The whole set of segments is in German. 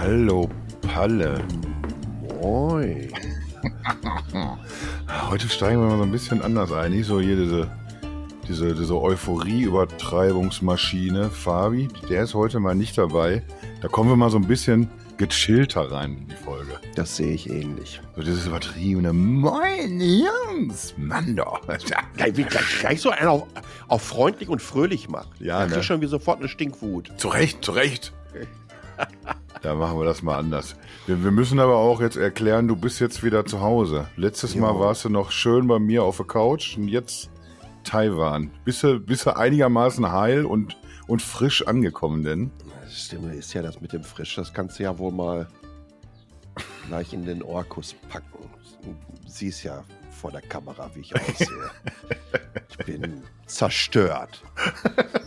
Hallo Palle. Moin. Heute steigen wir mal so ein bisschen anders ein. Nicht so hier diese, diese, diese Euphorie-Übertreibungsmaschine. Fabi, der ist heute mal nicht dabei. Da kommen wir mal so ein bisschen gechillter rein in die Folge. Das sehe ich ähnlich. So dieses übertriebene Moin Jungs, Mann doch. Gleich, gleich, gleich so einer auf, auf freundlich und fröhlich macht. Ja, da ne? schon wie sofort eine Stinkwut. Zu Recht, zu Recht. Da machen wir das mal anders. Wir, wir müssen aber auch jetzt erklären, du bist jetzt wieder zu Hause. Letztes Mal Jo. warst du noch schön bei mir auf der Couch und jetzt Taiwan. Bist du, bist du einigermaßen heil und, und frisch angekommen denn? Das Stimme ist ja das mit dem Frisch. Das kannst du ja wohl mal gleich in den Orkus packen. Du siehst ja vor der Kamera, wie ich aussehe. ich bin zerstört.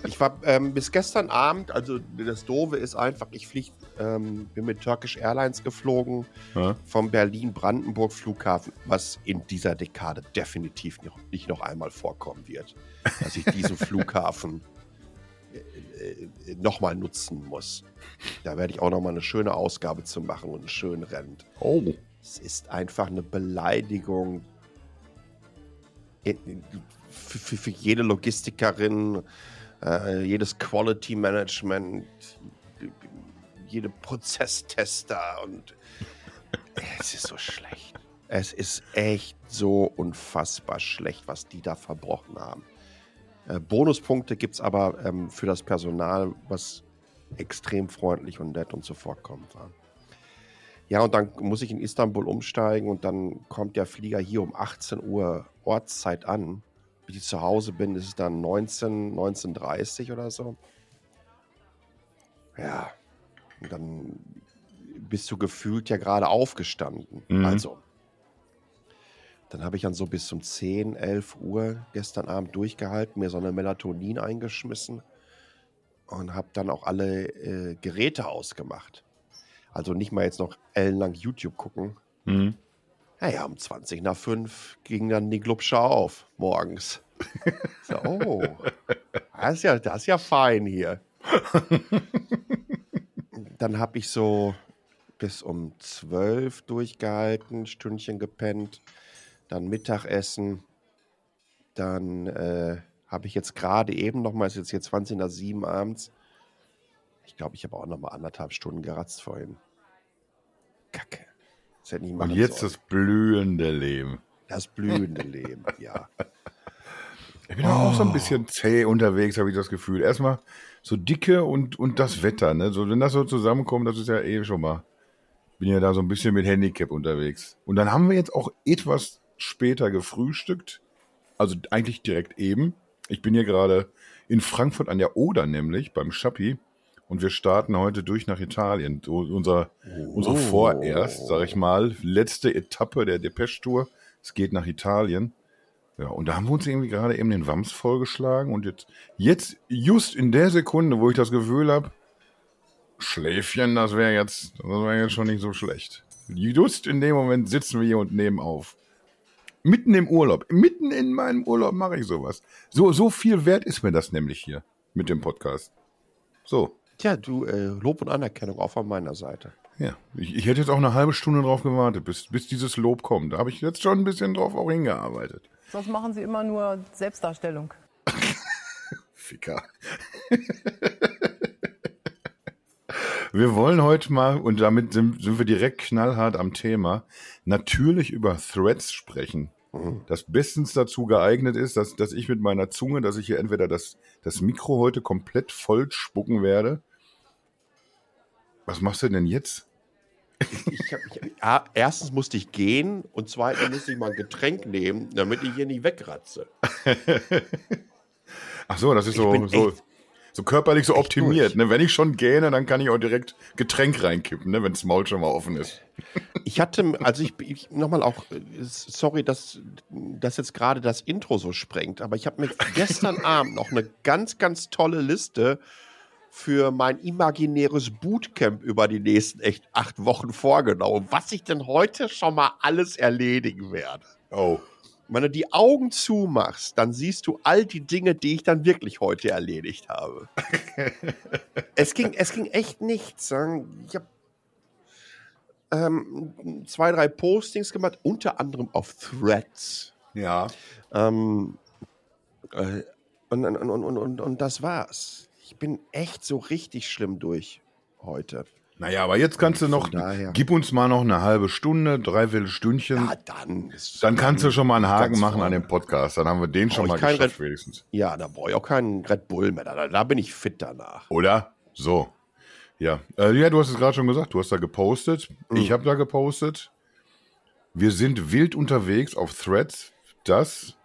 Ich war ähm, bis gestern Abend, also das Doofe ist einfach, ich flieg, ähm, bin mit Turkish Airlines geflogen Ja? vom Berlin-Brandenburg-Flughafen, was in dieser Dekade definitiv noch, nicht noch einmal vorkommen wird, dass ich diesen Flughafen äh, äh, nochmal nutzen muss. Da werde ich auch nochmal eine schöne Ausgabe zu machen und einen schönen Rennen. Oh. Es ist einfach eine Beleidigung in- in- für, für, für jede Logistikerin, äh, jedes Quality Management, jede Prozesstester und es ist so schlecht. Es ist echt so unfassbar schlecht, was die da verbrochen haben. Äh, Bonuspunkte gibt es aber ähm, für das Personal, was extrem freundlich und nett und zuvorkommend war. Ja, und dann muss ich in Istanbul umsteigen und dann kommt der Flieger hier um 18 Uhr Ortszeit an. Bis ich zu Hause bin, ist es dann 19, 19.30 oder so. Ja, dann bist du gefühlt ja gerade aufgestanden. Mhm. Also, dann habe ich dann so bis um 10, 11 Uhr gestern Abend durchgehalten, mir so eine Melatonin eingeschmissen und habe dann auch alle äh, Geräte ausgemacht. Also nicht mal jetzt noch ellenlang YouTube gucken. Hm. Naja, um 20 nach 5 ging dann die Glubscher auf morgens. So, oh, das ist ja, das ist ja fein hier. Dann habe ich so bis um 12 durchgehalten, Stündchen gepennt, dann Mittagessen. Dann äh, habe ich jetzt gerade eben noch mal, es ist jetzt hier 20 nach 7 abends. Ich glaube, ich habe auch noch mal anderthalb Stunden geratzt vorhin. Kacke. Das hätte nicht Und jetzt das blühende Leben. Das blühende Leben, ja. Ich bin auch so ein bisschen zäh unterwegs, habe ich das Gefühl. Erstmal so dicke und, und das Wetter, ne? So, wenn das so zusammenkommt, das ist ja eh schon mal. Bin ja da so ein bisschen mit Handicap unterwegs. Und dann haben wir jetzt auch etwas später gefrühstückt. Also eigentlich direkt eben. Ich bin hier gerade in Frankfurt an der Oder, nämlich beim Schappi. Und wir starten heute durch nach Italien. Unser, unsere vorerst, sag ich mal, letzte Etappe der Depeche-Tour. Es geht nach Italien. Ja, und da haben wir uns irgendwie gerade eben den Wams vollgeschlagen und jetzt, jetzt, just in der Sekunde, wo ich das Gefühl habe, Schläfchen, das wäre jetzt, das wäre jetzt schon nicht so schlecht. Just in dem Moment sitzen wir hier und nehmen auf. Mitten im Urlaub, mitten in meinem Urlaub mache ich sowas. So, so viel wert ist mir das nämlich hier mit dem Podcast. So, Tja, du, äh, Lob und Anerkennung auch von meiner Seite. ja. Ich, ich hätte jetzt auch eine halbe Stunde drauf gewartet, bis, bis dieses Lob kommt. Da habe ich jetzt schon ein bisschen drauf auch hingearbeitet. Sonst machen Sie immer nur Selbstdarstellung. Ficker. Wir wollen heute mal, und damit sind, sind wir direkt knallhart am Thema, natürlich über Threads sprechen. Das bestens dazu geeignet ist, dass, dass ich mit meiner Zunge, dass ich hier entweder das, das Mikro heute komplett voll spucken werde. Was machst du denn jetzt? Ich hab, ich, ja, erstens musste ich gehen und zweitens musste ich mal ein Getränk nehmen, damit ich hier nicht wegratze. Ach so, das ist so, so, so körperlich so optimiert. Ne? Wenn ich schon gähne, dann kann ich auch direkt Getränk reinkippen, ne? wenn das Maul schon mal offen ist. Ich hatte, also ich, ich nochmal auch, äh, sorry, dass das jetzt gerade das Intro so sprengt, aber ich habe mir gestern Abend noch eine ganz, ganz tolle Liste für mein imaginäres Bootcamp über die nächsten echt acht Wochen vorgenommen, was ich denn heute schon mal alles erledigen werde. Oh. Wenn du die Augen zumachst, dann siehst du all die Dinge, die ich dann wirklich heute erledigt habe. es, ging, es ging echt nichts. sagen. Ich habe ähm, zwei, drei Postings gemacht, unter anderem auf Threads. Ja. Ähm, äh, und, und, und, und, und das war's. Ich bin echt so richtig schlimm durch heute. Naja, aber jetzt kannst du noch, daher- gib uns mal noch eine halbe Stunde, dreiviertel Stündchen. Ja, dann ist dann kannst du schon mal einen Haken machen an dem Podcast. Dann haben wir den schon mal geschafft, Red- wenigstens. Ja, da brauche ich auch keinen Red Bull mehr. Da, da bin ich fit danach. Oder? So. Ja. Äh, ja, du hast es gerade schon gesagt, du hast da gepostet. Mhm. Ich habe da gepostet. Wir sind wild unterwegs auf Threads. Das,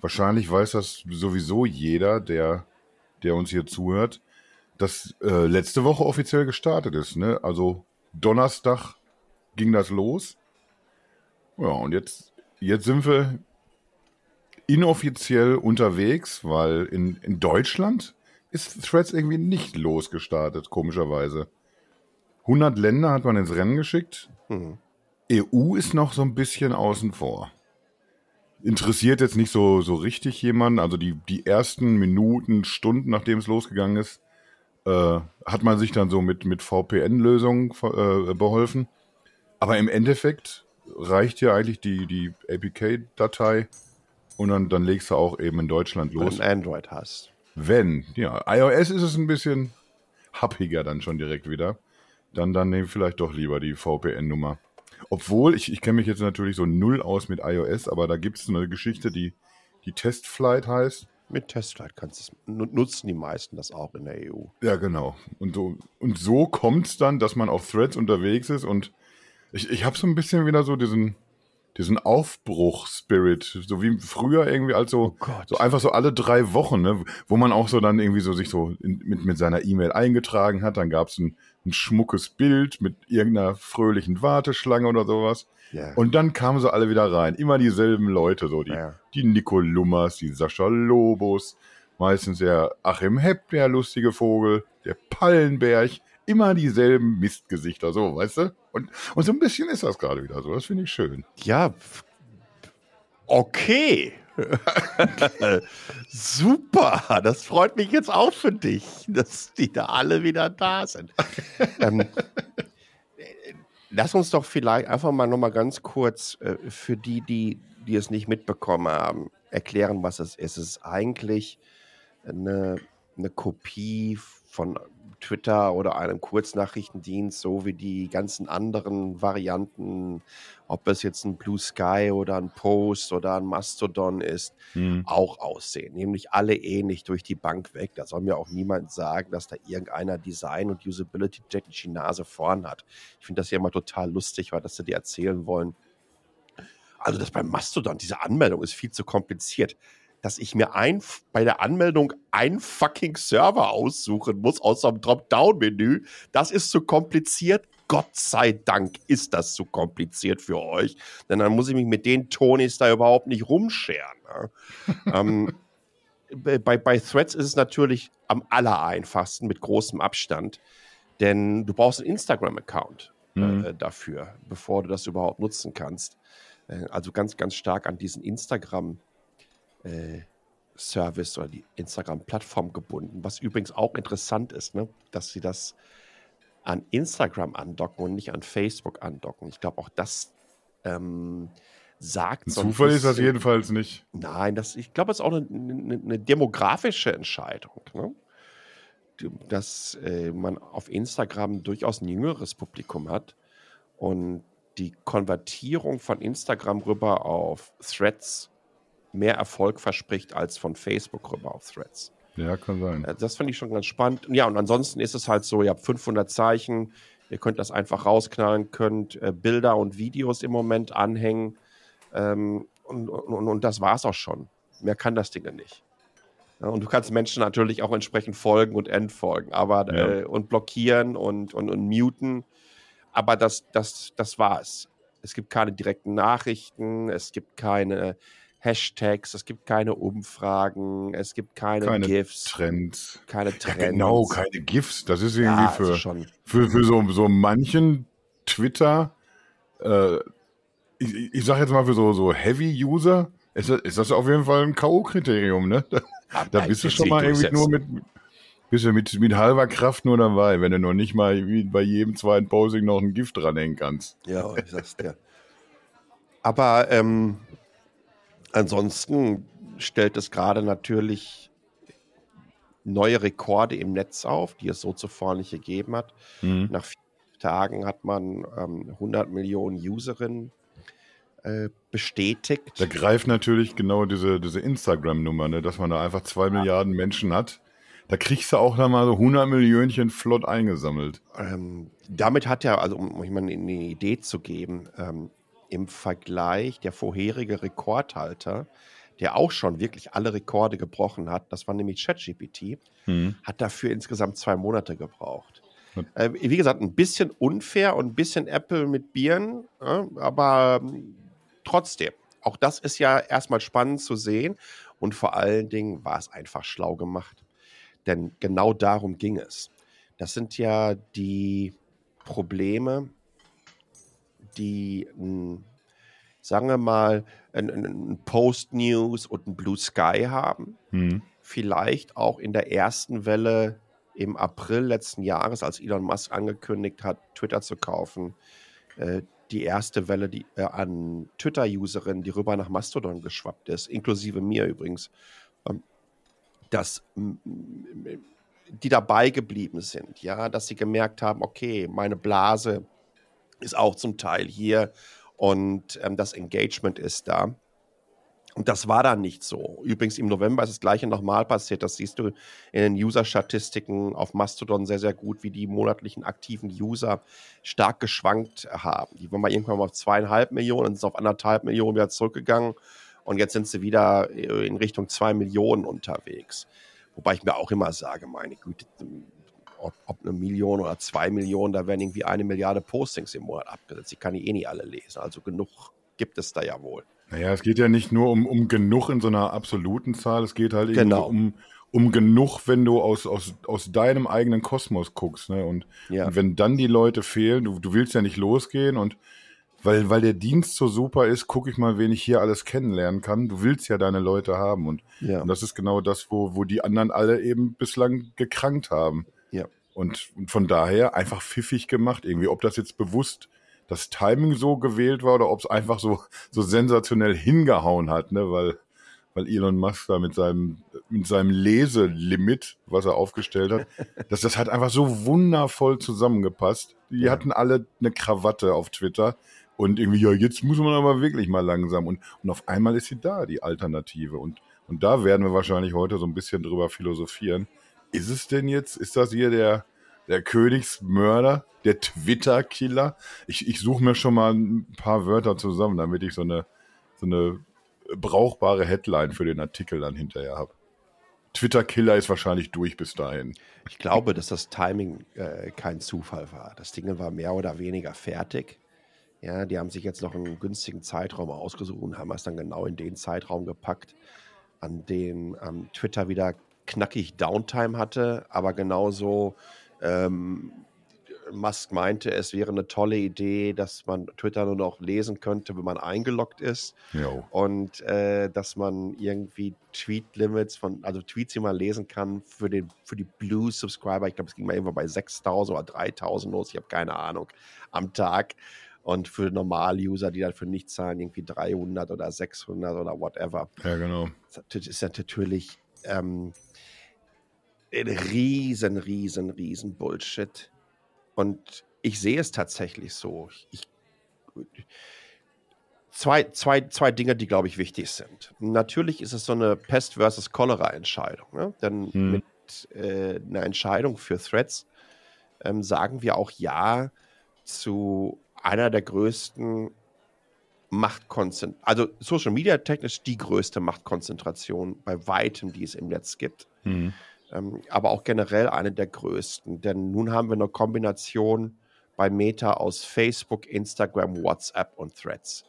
wahrscheinlich weiß das sowieso jeder, der, der uns hier zuhört, das äh, letzte Woche offiziell gestartet ist. Ne? Also Donnerstag ging das los. Ja, und jetzt, jetzt sind wir inoffiziell unterwegs, weil in, in Deutschland ist Threads irgendwie nicht losgestartet, komischerweise. 100 Länder hat man ins Rennen geschickt. Mhm. EU ist noch so ein bisschen außen vor. Interessiert jetzt nicht so, so richtig jemanden. Also die, die ersten Minuten, Stunden, nachdem es losgegangen ist, äh, hat man sich dann so mit, mit VPN-Lösungen äh, beholfen. Aber im Endeffekt reicht ja eigentlich die, die APK-Datei und dann, dann legst du auch eben in Deutschland Wenn los. du ein Android hast. Wenn, ja. iOS ist es ein bisschen happiger dann schon direkt wieder. Dann, dann nehm vielleicht doch lieber die VPN-Nummer. Obwohl, ich, ich kenne mich jetzt natürlich so null aus mit iOS, aber da gibt es eine Geschichte, die, die Testflight heißt. Mit Testflight kannst du es nu- nutzen die meisten das auch in der EU. Ja, genau. Und so, und so kommt es dann, dass man auf Threads unterwegs ist und ich, ich habe so ein bisschen wieder so diesen, diesen Aufbruch-Spirit, so wie früher irgendwie als so, Gott. so einfach so alle drei Wochen, ne, wo man auch so dann irgendwie so sich so in, mit, mit seiner E-Mail eingetragen hat, dann gab es ein, ein schmuckes Bild mit irgendeiner fröhlichen Warteschlange oder sowas. Ja. Und dann kamen sie alle wieder rein. Immer dieselben Leute, so die, Ja. die Nico Lummers, die Sascha Lobos, meistens der Achim Hepp, der lustige Vogel, der Pallenberg, immer dieselben Mistgesichter, so, weißt du? Und, und so ein bisschen ist das gerade wieder so. Das finde ich schön. Ja, okay. Super, das freut mich jetzt auch für dich, dass die da alle wieder da sind. ähm, äh, lass uns doch vielleicht einfach mal noch mal ganz kurz äh, für die, die, die es nicht mitbekommen haben, erklären, was es ist. Es ist eigentlich eine, eine Kopie von Twitter oder einem Kurznachrichtendienst, so wie die ganzen anderen Varianten, ob es jetzt ein Blue Sky oder ein Post oder ein Mastodon ist, auch aussehen. Nämlich alle ähnlich durch die Bank weg. Da soll mir auch niemand sagen, dass da irgendeiner Design und Usability technisch die Nase vorn hat. Ich finde das ja immer total lustig, weil das sie dir erzählen wollen. Also das beim Mastodon, diese Anmeldung ist viel zu kompliziert. Dass ich mir ein, bei der Anmeldung einen fucking Server aussuchen muss aus einem Dropdown-Menü, das ist zu kompliziert. Gott sei Dank ist das zu kompliziert für euch, denn dann muss ich mich mit den Tonis da überhaupt nicht rumscheren. Ne? ähm, bei, bei Threads ist es natürlich am aller einfachsten mit großem Abstand, denn du brauchst einen Instagram-Account Mhm. äh, dafür, bevor du das überhaupt nutzen kannst. Äh, also ganz, ganz stark an diesen Instagram äh, Service oder die Instagram-Plattform gebunden, was übrigens auch interessant ist, ne? dass sie das an Instagram andocken und nicht an Facebook andocken. Ich glaube, auch das ähm, sagt Ein Zufall ist das jedenfalls nicht. Nein, das, ich glaube, es ist auch eine, eine, eine demografische Entscheidung. Ne? Dass äh, man auf Instagram durchaus ein jüngeres Publikum hat und die Konvertierung von Instagram rüber auf Threads mehr Erfolg verspricht als von Facebook rüber auf Threads. Ja, kann sein. Äh, Das finde ich schon ganz spannend. Ja, und ansonsten ist es halt so, ihr habt 500 Zeichen, ihr könnt das einfach rausknallen, könnt äh, Bilder und Videos im Moment anhängen ähm, und, und, und das war's auch schon. Mehr kann das Ding nicht. Ja, und du kannst Menschen natürlich auch entsprechend folgen und entfolgen, aber Ja. äh, und blockieren und, und, und muten. Aber das, das, das war's. Es gibt keine direkten Nachrichten, es gibt keine Hashtags, es gibt keine Umfragen, es gibt keine, Keine GIFs, Trends. keine Ja, Trends. genau, keine GIFs. Das ist irgendwie ja, für, also für, für so, so manchen Twitter, äh, ich, ich- sag jetzt mal für so, so Heavy-User, ist das, ist das auf jeden Fall ein K.O.-Kriterium, ne? Da, da Nein, bist du schon mal irgendwie nur mit, bist du mit, mit halber Kraft nur dabei, wenn du noch nicht mal bei jedem zweiten Posing noch ein Gift dranhängen kannst. Ja, ich sag's dir. Aber ähm, ansonsten stellt es gerade natürlich neue Rekorde im Netz auf, die es so zuvor nicht gegeben hat. Mhm. Nach vier Tagen hat man ähm, 100 Millionen Userinnen äh, bestätigt. Da greift natürlich genau diese, diese Instagram-Nummer, ne, dass man da einfach zwei Milliarden Menschen hat. Da kriegst du auch noch mal so 100 Millionchen flott eingesammelt. Ähm, damit hat er, also um euch mal eine Idee zu geben, ähm, im Vergleich der vorherige Rekordhalter, der auch schon wirklich alle Rekorde gebrochen hat, das war nämlich ChatGPT, Mhm. hat dafür insgesamt zwei Monate gebraucht. Äh, wie gesagt, ein bisschen unfair und ein bisschen Apple mit Bieren, ja, aber ähm, trotzdem, auch das ist ja erstmal spannend zu sehen und vor allen Dingen war es einfach schlau gemacht. Denn genau darum ging es. Das sind ja die Probleme, die, mh, sagen wir mal, ein, ein ein Post-News und ein Blue Sky haben Mhm. vielleicht auch in der ersten Welle im April letzten Jahres, als Elon Musk angekündigt hat, Twitter zu kaufen, äh, die erste Welle die, äh, an Twitter-Userinnen, die rüber nach Mastodon geschwappt ist, inklusive mir übrigens, ähm, dass die dabei geblieben sind, ja, dass sie gemerkt haben, okay, meine Blase ist auch zum Teil hier und ähm, das Engagement ist da. Und das war dann nicht so. Übrigens im November ist das gleiche nochmal passiert. Das siehst du in den User-Statistiken auf Mastodon sehr, sehr gut, wie die monatlichen aktiven User stark geschwankt haben. Die waren mal irgendwann mal auf zweieinhalb Millionen und sind auf anderthalb Millionen wieder zurückgegangen. Und jetzt sind sie wieder äh, in Richtung zwei Millionen unterwegs. Wobei ich mir auch immer sage, meine Güte, ob, ob eine Million oder zwei Millionen, da werden irgendwie eine Milliarde Postings im Monat abgesetzt. Die kann ich eh nicht alle lesen. Also genug gibt es da ja wohl. Naja, es geht ja nicht nur um, um genug in so einer absoluten Zahl, es geht halt irgendwie Genau. um, um genug, wenn du aus, aus, aus deinem eigenen Kosmos guckst. Ne? Und, Ja. und wenn dann die Leute fehlen, du, du willst ja nicht losgehen und weil, weil der Dienst so super ist, gucke ich mal, wen ich hier alles kennenlernen kann. Du willst ja deine Leute haben und, Ja. und das ist genau das, wo, wo die anderen alle eben bislang gekrankt haben. Ja. Und, und von daher einfach pfiffig gemacht irgendwie. Ob das jetzt bewusst das Timing so gewählt war oder ob es einfach so, so sensationell hingehauen hat, ne? weil, weil Elon Musk da mit seinem, mit seinem Leselimit, was er aufgestellt hat, das, das hat einfach so wundervoll zusammengepasst. Die Ja. hatten alle eine Krawatte auf Twitter und irgendwie, ja, jetzt muss man aber wirklich mal langsam. Und, und auf einmal ist sie da, die Alternative. Und, und da werden wir wahrscheinlich heute so ein bisschen drüber philosophieren. Ist es denn jetzt, ist das hier der, der Königsmörder, der Twitter-Killer? Ich, ich suche mir schon mal ein paar Wörter zusammen, damit ich so eine, so eine brauchbare Headline für den Artikel dann hinterher habe. Twitter-Killer ist wahrscheinlich durch bis dahin. Ich glaube, dass das Timing äh, kein Zufall war. Das Ding war mehr oder weniger fertig. Ja, die haben sich jetzt noch einen günstigen Zeitraum ausgesucht und haben es dann genau in den Zeitraum gepackt, an dem ähm, Twitter wieder knackig Downtime hatte, aber genauso ähm, Musk meinte, es wäre eine tolle Idee, dass man Twitter nur noch lesen könnte, wenn man eingeloggt ist Jo. und äh, dass man irgendwie Tweet-Limits von, also Tweets, die man lesen kann für den für die Blue-Subscriber, ich glaube, es ging mal irgendwo bei 6.000 oder 3.000 los, ich habe keine Ahnung, am Tag. Und für Normal-User, die dafür nicht zahlen, irgendwie 300 oder 600 oder whatever. Ja, genau. Das ist ja natürlich ähm, riesen, riesen, riesen Bullshit. Und ich sehe es tatsächlich so. Ich, zwei, zwei, zwei Dinge, die, glaube ich, wichtig sind. Natürlich ist es so eine Pest versus Cholera-Entscheidung. Ne? Denn Hm. mit äh, einer Entscheidung für Threads ähm, sagen wir auch Ja zu einer der größten Machtkonzentration, also Social Media technisch die größte Machtkonzentration bei weitem, die es im Netz gibt Mhm. Ähm, aber auch generell eine der größten. Denn nun haben wir eine Kombination bei Meta aus Facebook, Instagram, WhatsApp und Threads.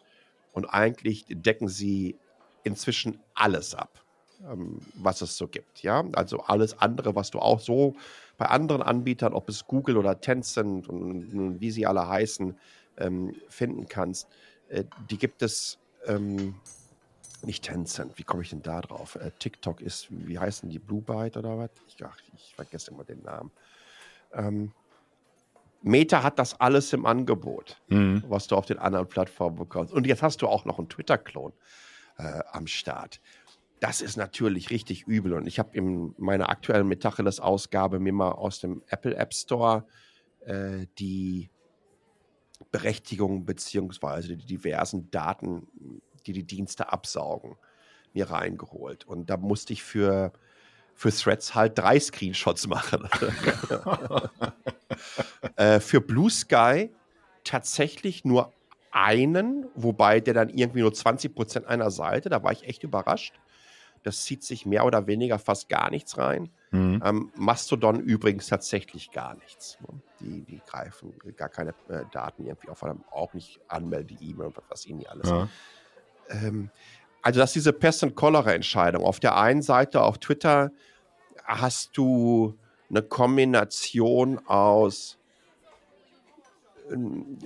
Und eigentlich decken sie inzwischen alles ab, ähm, was es so gibt. Ja, also alles andere, was du auch so bei anderen Anbietern, ob es Google oder Tencent und, wie sie alle heißen, ähm, finden kannst, äh, die gibt es nicht Tencent, wie komme ich denn da drauf? Äh, TikTok ist, wie heißen die, Blue Byte oder was? Ich, ach, ich vergesse immer den Namen. Ähm, Meta hat das alles im Angebot, mhm. was du auf den anderen Plattformen bekommst. Und jetzt hast du auch noch einen Twitter-Klon äh, am Start. Das ist natürlich richtig übel. Und ich habe in meiner aktuellen Metacheles-Ausgabe mir mal aus dem Apple App Store äh, die Berechtigung beziehungsweise die diversen Daten, die die Dienste absaugen, mir reingeholt. Und da musste ich für, für Threads halt drei Screenshots machen. äh, für Blue Sky tatsächlich nur einen, wobei der dann irgendwie nur 20 Prozent einer Seite, da war ich echt überrascht. Das zieht sich mehr oder weniger fast gar nichts rein. Mhm. Ähm, Mastodon übrigens tatsächlich gar nichts. Ne? Die, die greifen gar keine äh, Daten irgendwie auf, auch nicht Anmelde-E-Mail und was ihnen nicht alles. Ja. Ähm, also, das ist diese Pest- und Cholera-Entscheidung. Auf der einen Seite auf Twitter hast du eine Kombination aus ähm,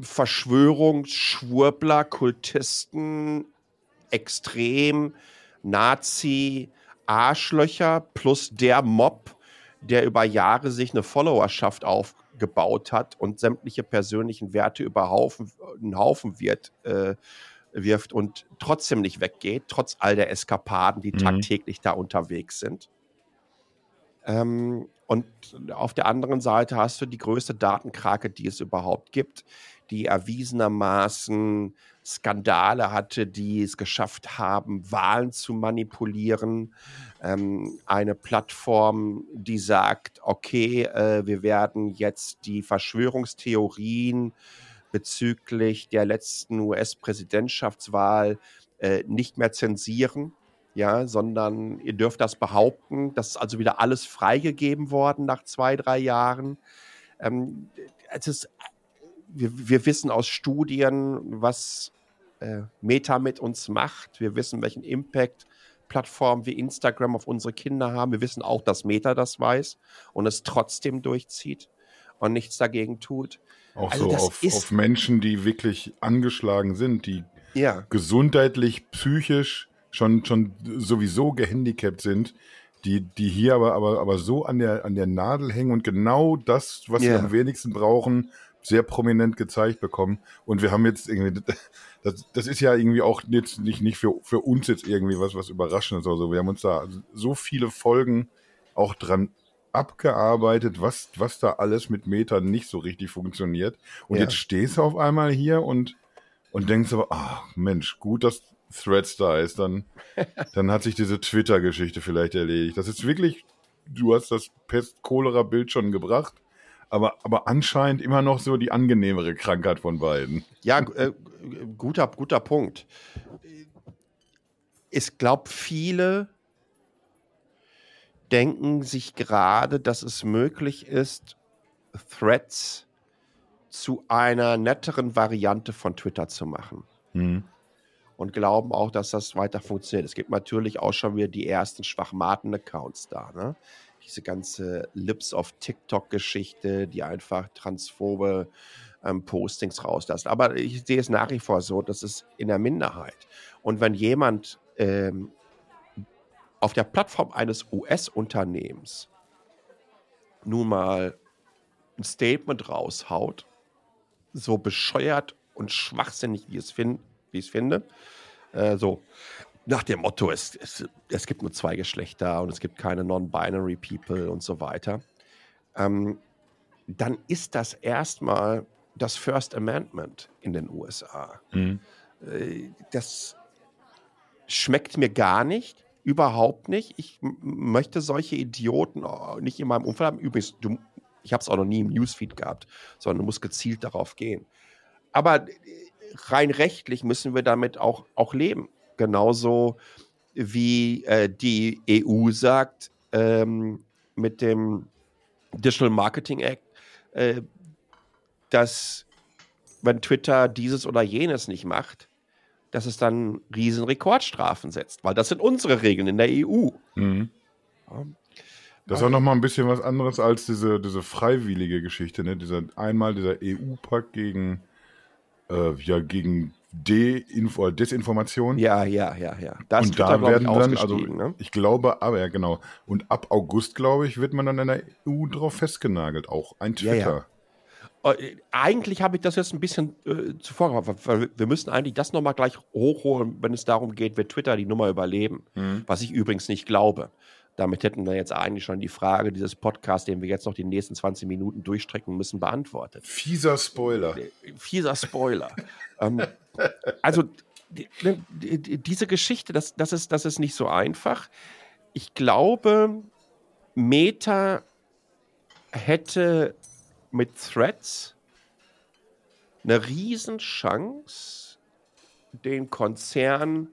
Verschwörung, Schwurbler, Kultisten, Extrem, Nazi, Arschlöcher plus der Mob, der über Jahre sich eine Followerschaft aufgebaut hat und sämtliche persönlichen Werte über Haufen, einen Haufen wird, äh, wirft und trotzdem nicht weggeht, trotz all der Eskapaden, die mhm. tagtäglich da unterwegs sind. Ähm, und auf der anderen Seite hast du die größte Datenkrake, die es überhaupt gibt, die erwiesenermaßen Skandale hatte, die es geschafft haben, Wahlen zu manipulieren. Ähm, eine Plattform, die sagt, okay, äh, wir werden jetzt die Verschwörungstheorien bezüglich der letzten US-Präsidentschaftswahl äh, nicht mehr zensieren. Ja, sondern ihr dürft das behaupten. Das ist also wieder alles freigegeben worden nach zwei, drei Jahren. Ähm, es ist, wir, wir wissen aus Studien, was äh, Meta mit uns macht. Wir wissen, welchen Impact Plattformen wie Instagram auf unsere Kinder haben. Wir wissen auch, dass Meta das weiß und es trotzdem durchzieht und nichts dagegen tut. Auch also so auf, auf, Menschen, die wirklich angeschlagen sind, die ja. gesundheitlich, psychisch schon, schon sowieso gehandicapt sind, die, die hier aber, aber, aber so an der, an der Nadel hängen und genau das, was ja. sie am wenigsten brauchen, sehr prominent gezeigt bekommen. Und wir haben jetzt irgendwie, das, das ist ja irgendwie auch jetzt nicht, nicht für, für uns jetzt irgendwie was, was Überraschendes oder so. Wir haben uns da so viele Folgen auch dran abgearbeitet, was, was da alles mit Meta nicht so richtig funktioniert. Und ja. jetzt stehst du auf einmal hier und, und denkst aber, ach Mensch, gut, dass Threads da ist, dann, dann hat sich diese Twitter-Geschichte vielleicht erledigt. Das ist wirklich, du hast das Pest-Cholera-Bild schon gebracht aber, aber anscheinend immer noch so die angenehmere Krankheit von beiden. Ja, äh, guter, guter Punkt. Ich glaube, viele denken sich gerade, dass es möglich ist, Threads zu einer netteren Variante von Twitter zu machen. Mhm. Und glauben auch, dass das weiter funktioniert. Es gibt natürlich auch schon wieder die ersten Schwachmaten-Accounts da. Ne? diese ganze Lips of TikTok-Geschichte, die einfach transphobe ähm, Postings rauslässt. Aber ich sehe es nach wie vor so, dass es in der Minderheit. Und wenn jemand ähm, auf der Plattform eines US-Unternehmens nun mal ein Statement raushaut, so bescheuert und schwachsinnig, wie es, find, wie finde, äh, so, nach dem Motto, es, es, es gibt nur zwei Geschlechter und es gibt keine Non-Binary People und so weiter, ähm, dann ist das erstmal das First Amendment in den USA. Mhm. Äh, das schmeckt mir gar nicht, überhaupt nicht. Ich möchte solche Idioten nicht in meinem Umfeld haben. Übrigens, du, ich habe es auch noch nie im Newsfeed gehabt, sondern du musst gezielt darauf gehen. Aber äh, rein rechtlich müssen wir damit auch, auch leben genauso wie äh, die EU sagt ähm, mit dem Digital Marketing Act, äh, dass wenn Twitter dieses oder jenes nicht macht, dass es dann riesen Rekordstrafen setzt, weil das sind unsere Regeln in der EU. Mhm. Ja. Das ist auch nochmal ein bisschen was anderes als diese, diese freiwillige Geschichte, ne? Dieser, einmal dieser EU-Pakt gegen äh, ja gegen De-Info, Desinformation. Ja, ja, ja, ja. Da und da glaub werden ich, dann, also ne? ich glaube, aber ja genau. Und ab August, glaube ich, wird man dann in der EU drauf festgenagelt, auch ein Ja, ja. Äh, Eigentlich habe ich das jetzt ein bisschen äh, zuvor weil wir müssen eigentlich das nochmal gleich hochholen, wenn es darum geht, wird Twitter die Nummer überleben. Was ich übrigens nicht glaube. Damit hätten wir jetzt eigentlich schon die Frage dieses Podcasts, den wir jetzt noch die nächsten 20 Minuten durchstrecken müssen, beantwortet. Fieser Spoiler. Fieser Spoiler. ähm, also die, die, diese Geschichte, das, das, ist, das ist nicht so einfach. Ich glaube, Meta hätte mit Threads eine Riesenchance, den Konzern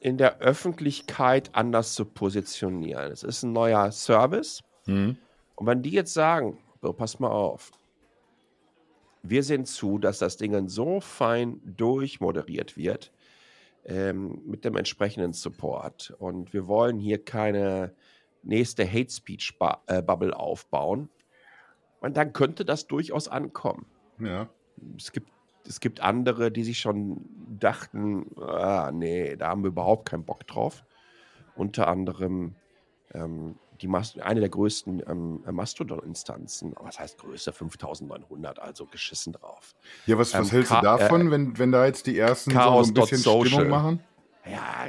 in der Öffentlichkeit anders zu positionieren. Es ist ein neuer Service. Hm. Und wenn die jetzt sagen, so, pass mal auf, wir sehen zu, dass das Ding so fein durchmoderiert wird ähm, mit dem entsprechenden Support. Und wir wollen hier keine nächste Hate Speech äh, Bubble aufbauen. Und dann könnte das durchaus ankommen. Ja. Es gibt, es gibt andere, die sich schon dachten, ah, nee, da haben wir überhaupt keinen Bock drauf. Unter anderem ähm, die Mas eine der größten ähm, Mastodon-Instanzen. Was heißt größte? 5900, also geschissen drauf. Ja, was, was Ähm, hältst du davon, wenn, wenn da jetzt die ersten so, so Chaos ein bisschen social. Stimmung machen? Ja,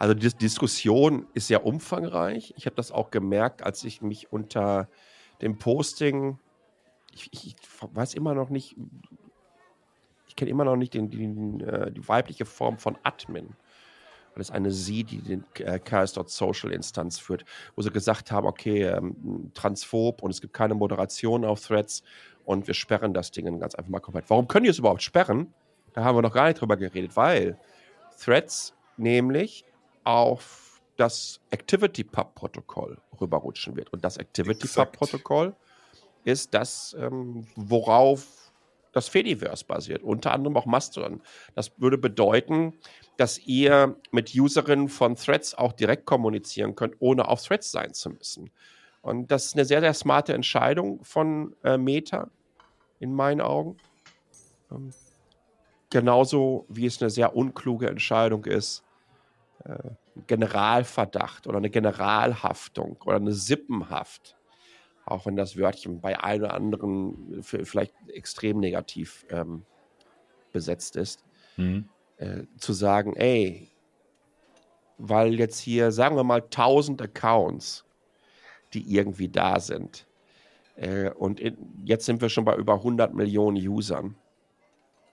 also die Diskussion ist sehr umfangreich. Ich habe das auch gemerkt, als ich mich unter dem Posting, ich, ich weiß immer noch nicht, ich kenne immer noch nicht den, den, äh, die weibliche Form von Admin. Das ist eine Sie, die den äh, Chaos.social Instanz führt, wo sie gesagt haben, okay, ähm, transphob und es gibt keine Moderation auf Threads und wir sperren das Ding ganz einfach mal komplett. Warum können die es überhaupt sperren? Da haben wir noch gar nicht drüber geredet, weil Threads nämlich auf das ActivityPub-Protokoll rüberrutschen wird. Und das ActivityPub-Protokoll ist das, ähm, worauf das Fediverse basiert, unter anderem auch Mastodon. Das würde bedeuten, dass ihr mit Userinnen von Threads auch direkt kommunizieren könnt, ohne auf Threads sein zu müssen. Und das ist eine sehr, sehr smarte Entscheidung von äh, Meta, in meinen Augen. Ähm, genauso wie es eine sehr unkluge Entscheidung ist, Generalverdacht oder eine Generalhaftung oder eine Sippenhaft, auch wenn das Wörtchen bei einem oder anderen vielleicht extrem negativ ähm, besetzt ist, Mhm. äh, zu sagen, ey, weil jetzt hier, sagen wir mal, 1000 Accounts, die irgendwie da sind, äh, und in, jetzt sind wir schon bei über 100 Millionen Usern,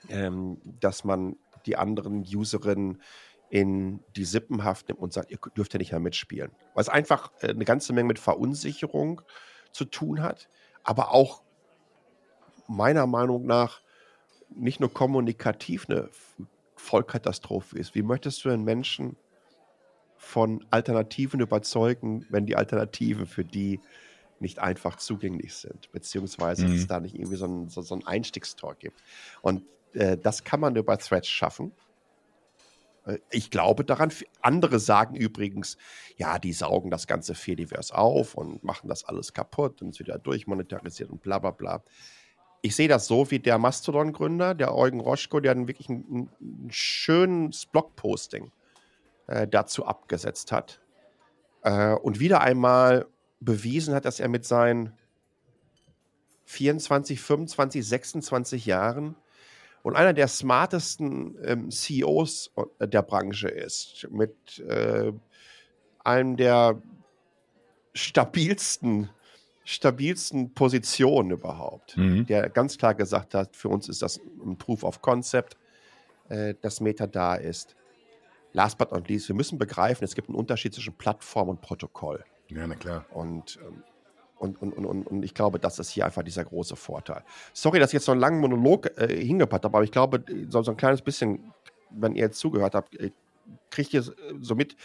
ähm, dass man die anderen Userinnen in die Sippenhaft nimmt und sagt, ihr dürft ja nicht mehr mitspielen. Was einfach äh, eine ganze Menge mit Verunsicherung zu tun hat, aber auch meiner Meinung nach nicht nur kommunikativ eine Vollkatastrophe ist. Wie möchtest du einen Menschen von Alternativen überzeugen, wenn die Alternativen für die nicht einfach zugänglich sind, beziehungsweise Mhm. es da nicht irgendwie so ein, so, so ein Einstiegstor gibt. Und äh, das kann man über Threads schaffen. Äh, Ich glaube daran. Andere sagen übrigens, ja, die saugen das ganze Fediverse auf und machen das alles kaputt und es wieder durchmonetarisiert und bla bla bla. Ich sehe das so wie der Mastodon-Gründer, der Eugen Roschko, der dann wirklich ein, ein schönes Blogposting äh, dazu abgesetzt hat. Äh, und wieder einmal bewiesen hat, dass er mit seinen 24, 25, 26 Jahren und einer der smartesten ähm, CEOs der Branche ist, mit äh, einem der stabilsten, stabilsten Positionen überhaupt, Mhm. der ganz klar gesagt hat, für uns ist das ein Proof of Concept, äh, dass Meta da ist. Last but not least, wir müssen begreifen, es gibt einen Unterschied zwischen Plattform und Protokoll. Ja, na klar. Und, ähm, und, und, und, und, ich glaube, das ist hier einfach dieser große Vorteil. Sorry, dass ich jetzt so einen langen Monolog äh, hingepackt habe, aber ich glaube, so, so ein kleines bisschen, wenn ihr jetzt zugehört habt, äh, kriegt ihr äh, so mit,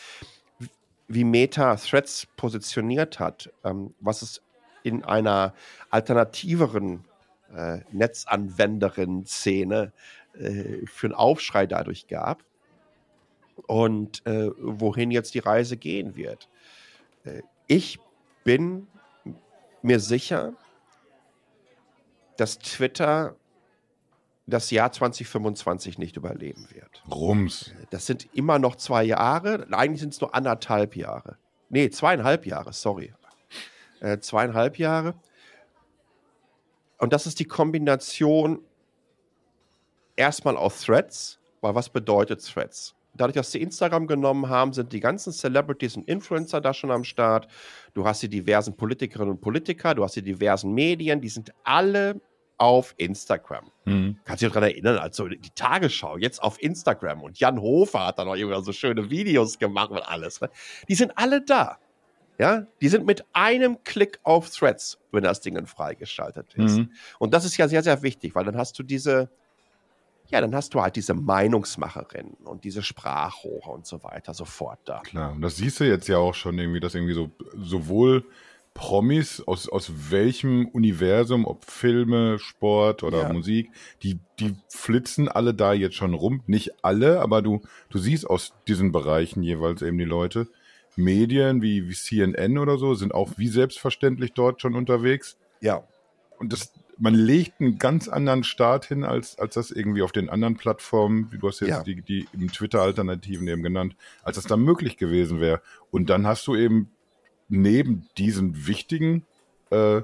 wie Meta Threads positioniert hat, ähm, was es in einer alternativeren äh, Netzanwenderin-Szene äh, für einen Aufschrei dadurch gab und äh, wohin jetzt die Reise gehen wird. Äh, ich bin mir sicher, dass Twitter das Jahr 2025 nicht überleben wird. Rums. Das sind immer noch zwei Jahre. Eigentlich sind es nur anderthalb Jahre. Nee, zweieinhalb Jahre, sorry. Äh, zweieinhalb Jahre. Und das ist die Kombination erstmal aus Threads, weil was bedeutet Threads? Dadurch, dass sie Instagram genommen haben, sind die ganzen Celebrities und Influencer da schon am Start. Du hast die diversen Politikerinnen und Politiker, du hast die diversen Medien, die sind alle auf Instagram. Mhm. Kannst du dich daran erinnern, also die Tagesschau jetzt auf Instagram und Jan Hofer hat da noch irgendwie so schöne Videos gemacht und alles. Ne? Die sind alle da. Ja, die sind mit einem Klick auf Threads, wenn das Ding freigeschaltet ist. Mhm. Und das ist ja sehr, sehr wichtig, weil dann hast du diese, ja, dann hast du halt diese Meinungsmacherinnen und diese Sprachrohre und so weiter sofort da. Klar, und das siehst du jetzt ja auch schon irgendwie, dass irgendwie so sowohl Promis aus, aus welchem Universum, ob Filme, Sport oder ja. Musik, die, die flitzen alle da jetzt schon rum. Nicht alle, aber du, du siehst aus diesen Bereichen jeweils eben die Leute. Medien wie, wie CNN oder so sind auch wie selbstverständlich dort schon unterwegs. Ja. Und das, man legt einen ganz anderen Start hin, als, als das irgendwie auf den anderen Plattformen, wie du hast jetzt ja. die, die Twitter-Alternativen eben genannt, als das da möglich gewesen wäre. Und dann hast du eben neben diesen wichtigen äh,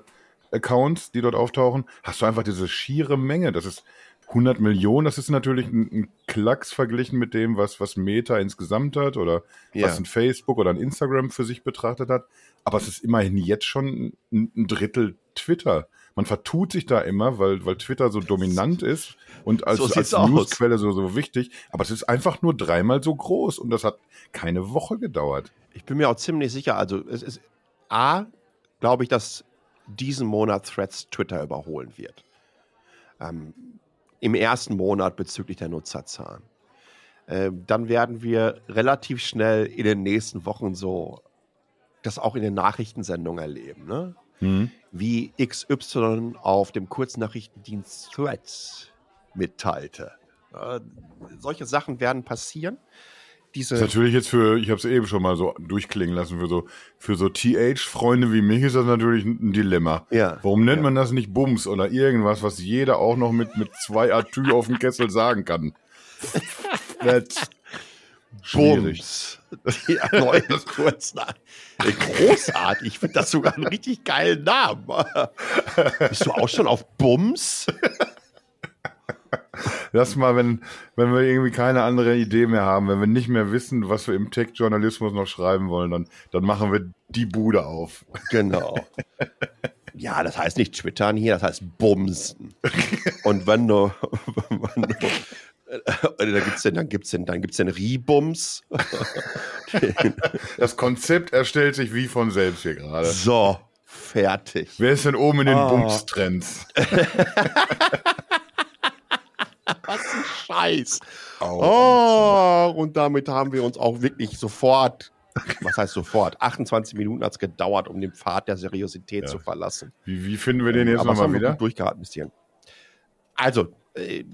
Accounts, die dort auftauchen, hast du einfach diese schiere Menge. Das ist 100 Millionen, das ist natürlich ein, ein Klacks verglichen mit dem, was, was Meta insgesamt hat oder ja. was ein Facebook oder ein Instagram für sich betrachtet hat. Aber es ist immerhin jetzt schon ein, ein Drittel Twitter. Man vertut sich da immer, weil, weil Twitter so dominant ist und als, so als Newsquelle so, so wichtig. Aber es ist einfach nur dreimal so groß und das hat keine Woche gedauert. Ich bin mir auch ziemlich sicher, also es ist A, glaube ich, dass diesen Monat Threads Twitter überholen wird. Ähm, Im ersten Monat bezüglich der Nutzerzahlen. Ähm, dann werden wir relativ schnell in den nächsten Wochen so das auch in den Nachrichtensendungen erleben. Ne? Mhm. wie XY auf dem Kurznachrichtendienst Threads mitteilte. Äh, solche Sachen werden passieren. Diese das ist natürlich jetzt für, ich habe es eben schon mal so durchklingen lassen, für so, für so TH-Freunde wie mich ist das natürlich ein Dilemma. Ja. Warum nennt ja. man das nicht Bums oder irgendwas, was jeder auch noch mit, mit zwei Atü auf dem Kessel sagen kann? That's schwierig. Bums. Ja, neu kurz. Großartig. Ich finde das sogar einen richtig geilen Namen. Bist du auch schon auf Bums? Lass mal, wenn, wenn wir irgendwie keine andere Idee mehr haben, wenn wir nicht mehr wissen, was wir im Tech-Journalismus noch schreiben wollen, dann, dann machen wir die Bude auf. Genau. Ja, das heißt nicht twittern hier, das heißt bumsen. Und wenn du, wenn du da gibt's denn, dann gibt's denn, dann gibt's denn Ribums. das Konzept erstellt sich wie von selbst hier gerade. So, fertig. Wer ist denn oben in den oh. Bums-Trends? Was ein Scheiß. Oh. oh, und damit haben wir uns auch wirklich sofort, was heißt sofort? 28 Minuten hat es gedauert, um den Pfad der Seriosität ja. zu verlassen. Wie, wie, finden wir den jetzt nochmal wieder? Durchgehalten bisschen. Also, äh,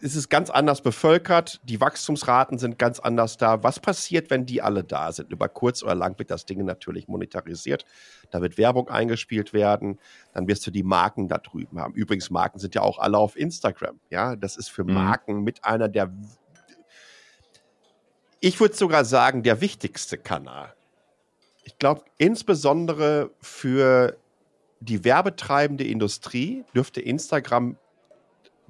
es ist ganz anders bevölkert, die Wachstumsraten sind ganz anders da. Was passiert, wenn die alle da sind? Über kurz oder lang wird das Ding natürlich monetarisiert. Da wird Werbung eingespielt werden. Dann wirst du die Marken da drüben haben. Übrigens, Marken sind ja auch alle auf Instagram. Ja, das ist für mhm. Marken mit einer der, ich würde sogar sagen, der wichtigste Kanal. Ich glaube, insbesondere für die werbetreibende Industrie dürfte Instagram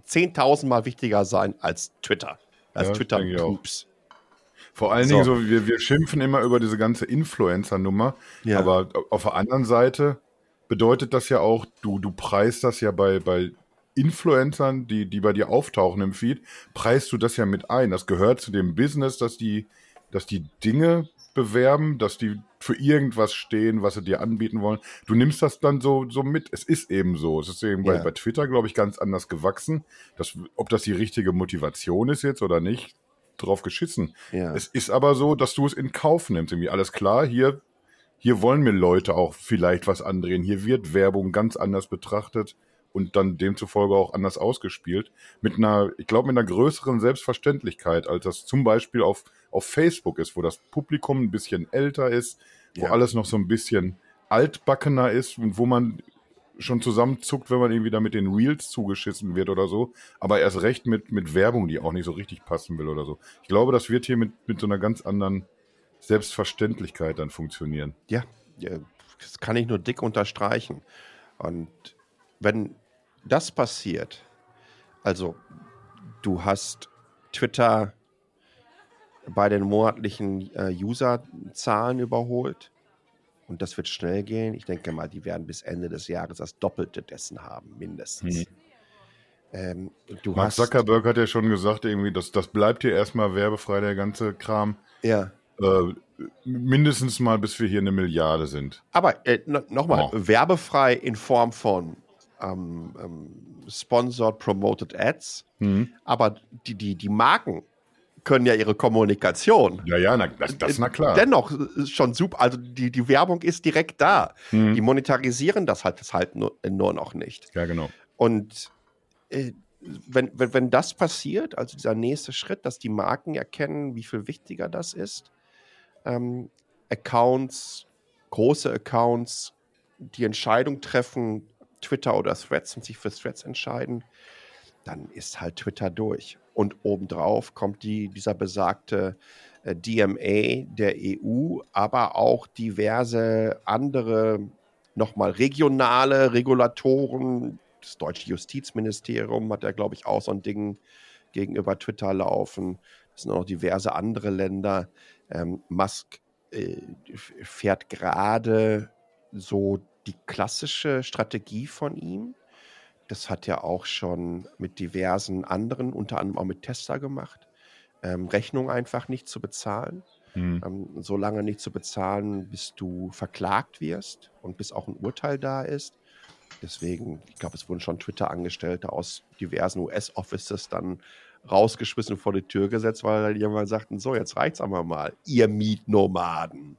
10.000 Mal wichtiger sein als Twitter. Als ja, Twitter Pups. Vor allen so. Dingen so, wir, wir schimpfen immer über diese ganze Influencer-Nummer, ja. aber auf der anderen Seite bedeutet das ja auch, du, du preist das ja bei, bei Influencern, die, die bei dir auftauchen im Feed, preist du das ja mit ein. Das gehört zu dem Business, dass die, dass die Dinge bewerben, dass die für irgendwas stehen, was sie dir anbieten wollen. Du nimmst das dann so, so mit. Es ist eben so. Es ist eben ja. bei, bei Twitter, glaube ich, ganz anders gewachsen. Das, ob das die richtige Motivation ist jetzt oder nicht, drauf geschissen. Ja. Es ist aber so, dass du es in Kauf nimmst. Irgendwie alles klar, hier, hier wollen mir Leute auch vielleicht was andrehen. Hier wird Werbung ganz anders betrachtet und dann demzufolge auch anders ausgespielt. Mit einer, ich glaube, mit einer größeren Selbstverständlichkeit, als das zum Beispiel auf, auf Facebook ist, wo das Publikum ein bisschen älter ist, wo ja. alles noch so ein bisschen altbackener ist und wo man schon zusammenzuckt, wenn man irgendwie da mit den Reels zugeschissen wird oder so. Aber erst recht mit, mit Werbung, die auch nicht so richtig passen will oder so. Ich glaube, das wird hier mit, mit so einer ganz anderen Selbstverständlichkeit dann funktionieren. Ja, das kann ich nur dick unterstreichen. Und wenn das passiert, also du hast Twitter bei den monatlichen äh, Userzahlen überholt. Und das wird schnell gehen. Ich denke mal, die werden bis Ende des Jahres das Doppelte dessen haben, mindestens. Hm. Ähm, Mark Zuckerberg hat ja schon gesagt, irgendwie, dass das bleibt hier erstmal werbefrei, der ganze Kram. Ja. Äh, mindestens mal, bis wir hier eine Milliarde sind. Aber äh, nochmal, oh. werbefrei in Form von ähm, ähm, Sponsored Promoted Ads. Mhm. Aber die, die, die Marken können ja ihre Kommunikation. Ja, ja, na, das, das na klar. Dennoch schon super. Also die, die Werbung ist direkt da. Mhm. Die monetarisieren das halt, das halt nur, nur noch nicht. Ja, genau. Und äh, wenn, wenn, wenn das passiert, also dieser nächste Schritt, dass die Marken erkennen, wie viel wichtiger das ist, ähm, Accounts, große Accounts, die Entscheidung treffen, Twitter oder Threads und sich für Threads entscheiden, dann ist halt Twitter durch. Und obendrauf kommt die, dieser besagte äh, DMA der EU, aber auch diverse andere, nochmal regionale Regulatoren. Das deutsche Justizministerium hat ja, glaube ich, auch so ein Ding gegenüber Twitter laufen. Es sind auch noch diverse andere Länder. Ähm, Musk äh, fährt gerade so die klassische Strategie von ihm. Das hat er auch schon mit diversen anderen, unter anderem auch mit Tesla gemacht. Ähm, Rechnung einfach nicht zu bezahlen. Mhm. Ähm, so lange nicht zu bezahlen, bis du verklagt wirst und bis auch ein Urteil da ist. Deswegen, ich glaube, es wurden schon Twitter-Angestellte aus diversen US-Offices dann rausgeschmissen vor die Tür gesetzt, weil die mal sagten, so, jetzt reicht's aber mal, ihr Mietnomaden.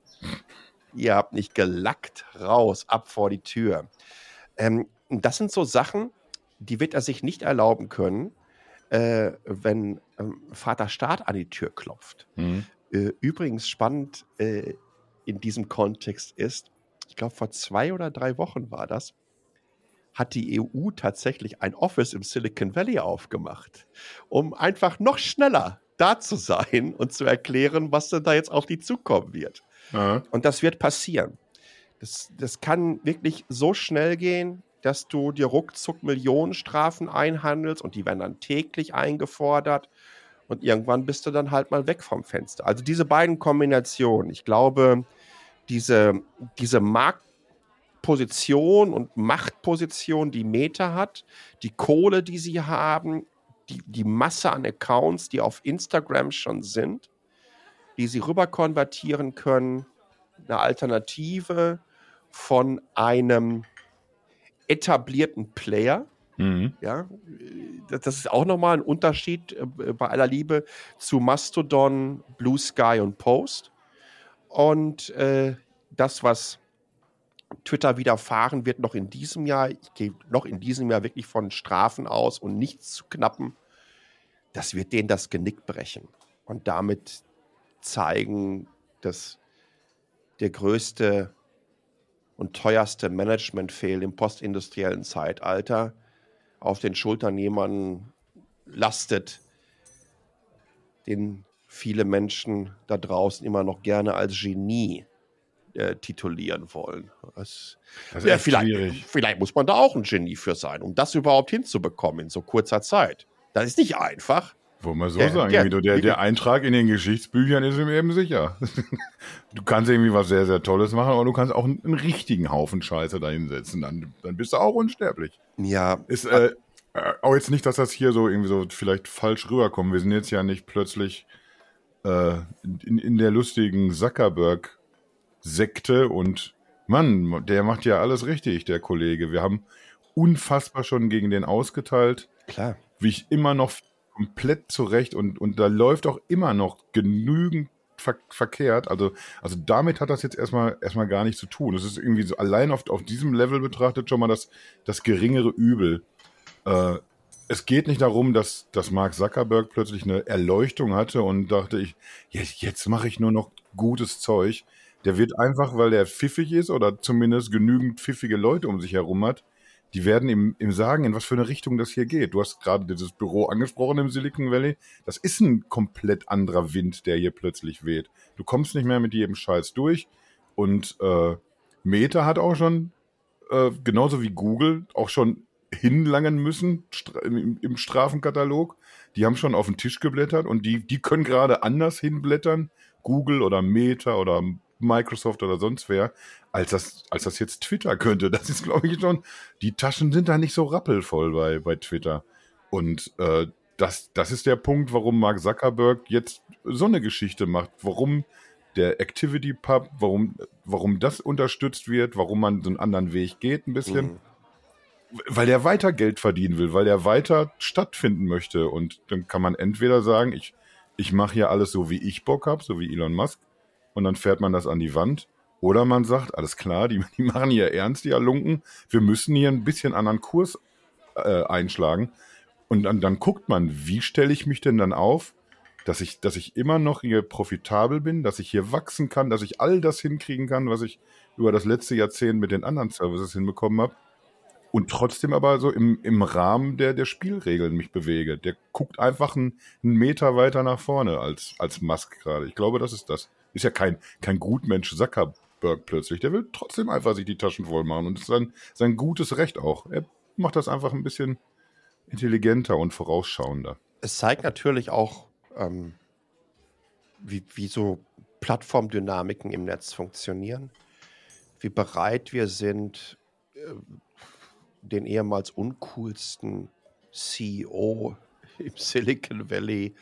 Ihr habt nicht gelackt, raus, ab vor die Tür. Ähm, das sind so Sachen, die wird er sich nicht erlauben können, äh, wenn ähm, Vater Staat an die Tür klopft. Mhm. Äh, übrigens spannend äh, in diesem Kontext ist, ich glaube, vor zwei oder drei Wochen war das, hat die EU tatsächlich ein Office im Silicon Valley aufgemacht, um einfach noch schneller da zu sein und zu erklären, was denn da jetzt auf die zukommen wird. Ja. Und das wird passieren. Das, das kann wirklich so schnell gehen, dass du dir ruckzuck Millionenstrafen einhandelst und die werden dann täglich eingefordert und irgendwann bist du dann halt mal weg vom Fenster. Also diese beiden Kombinationen, ich glaube, diese, diese Markt Position und Machtposition, die Meta hat, die Kohle, die sie haben, die, die Masse an Accounts, die auf Instagram schon sind, die sie rüber konvertieren können, eine Alternative von einem etablierten Player. Mhm. Ja, das ist auch nochmal ein Unterschied äh, bei aller Liebe zu Mastodon, Blue Sky und Post. Und äh, das, was Twitter widerfahren wird noch in diesem Jahr, ich gehe noch in diesem Jahr wirklich von Strafen aus und nichts zu knappen, das wird denen das Genick brechen und damit zeigen, dass der größte und teuerste Management-Fail im postindustriellen Zeitalter auf den Schultern jemanden lastet, den viele Menschen da draußen immer noch gerne als Genie äh, titulieren wollen. Das, das ja, vielleicht, vielleicht muss man da auch ein Genie für sein, um das überhaupt hinzubekommen in so kurzer Zeit. Das ist nicht einfach. Wollen wir so der, sagen, der, der, der, Eintrag in den Geschichtsbüchern ist ihm eben sicher. du kannst irgendwie was sehr, sehr Tolles machen, aber du kannst auch einen, einen richtigen Haufen Scheiße dahinsetzen. Dann, dann bist du auch unsterblich. Ja. Ist äh, äh, auch jetzt nicht, dass das hier so irgendwie so vielleicht falsch rüberkommt. Wir sind jetzt ja nicht plötzlich äh, in, in der lustigen Zuckerberg- Sekte und Mann, der macht ja alles richtig, der Kollege. Wir haben unfassbar schon gegen den ausgeteilt. Klar. Wie ich immer noch komplett zurecht und, und da läuft auch immer noch genügend ver verkehrt. Also, also damit hat das jetzt erstmal, erstmal gar nichts zu tun. Es ist irgendwie so allein auf, auf diesem Level betrachtet schon mal das, das geringere Übel. Äh, es geht nicht darum, dass, dass Mark Zuckerberg plötzlich eine Erleuchtung hatte und dachte ich, jetzt, jetzt mache ich nur noch gutes Zeug. Der wird einfach, weil der pfiffig ist oder zumindest genügend pfiffige Leute um sich herum hat, die werden ihm, ihm sagen, in was für eine Richtung das hier geht. Du hast gerade dieses Büro angesprochen im Silicon Valley. Das ist ein komplett anderer Wind, der hier plötzlich weht. Du kommst nicht mehr mit jedem Scheiß durch. Und äh, Meta hat auch schon, äh, genauso wie Google, auch schon hinlangen müssen im, im Strafenkatalog. Die haben schon auf den Tisch geblättert und die, die können gerade anders hinblättern. Google oder Meta oder Microsoft oder sonst wer, als das, als das jetzt Twitter könnte. Das ist, glaube ich, schon, die Taschen sind da nicht so rappelvoll bei, bei Twitter. Und äh, das, das ist der Punkt, warum Mark Zuckerberg jetzt so eine Geschichte macht. Warum der Activity Pub, warum, warum das unterstützt wird, warum man so einen anderen Weg geht, ein bisschen. Mhm. Weil er weiter Geld verdienen will, weil er weiter stattfinden möchte. Und dann kann man entweder sagen, ich, ich mache hier alles so, wie ich Bock habe, so wie Elon Musk, und dann fährt man das an die Wand. Oder man sagt, alles klar, die, die machen hier ernst, die Halunken, wir müssen hier ein bisschen anderen Kurs äh, einschlagen. Und dann, dann guckt man, wie stelle ich mich denn dann auf, dass ich, dass ich immer noch hier profitabel bin, dass ich hier wachsen kann, dass ich all das hinkriegen kann, was ich über das letzte Jahrzehnt mit den anderen Services hinbekommen habe. Und trotzdem aber so im, im Rahmen der, der Spielregeln mich bewege. Der guckt einfach einen, einen Meter weiter nach vorne als, als Musk gerade. Ich glaube, das ist das. Ist ja kein, kein Gutmensch Zuckerberg plötzlich. Der will trotzdem einfach sich die Taschen voll machen. Und das ist sein, sein gutes Recht auch. Er macht das einfach ein bisschen intelligenter und vorausschauender. Es zeigt natürlich auch, ähm, wie, wie so Plattformdynamiken im Netz funktionieren, wie bereit wir sind, äh, den ehemals uncoolsten CEO im Silicon Valley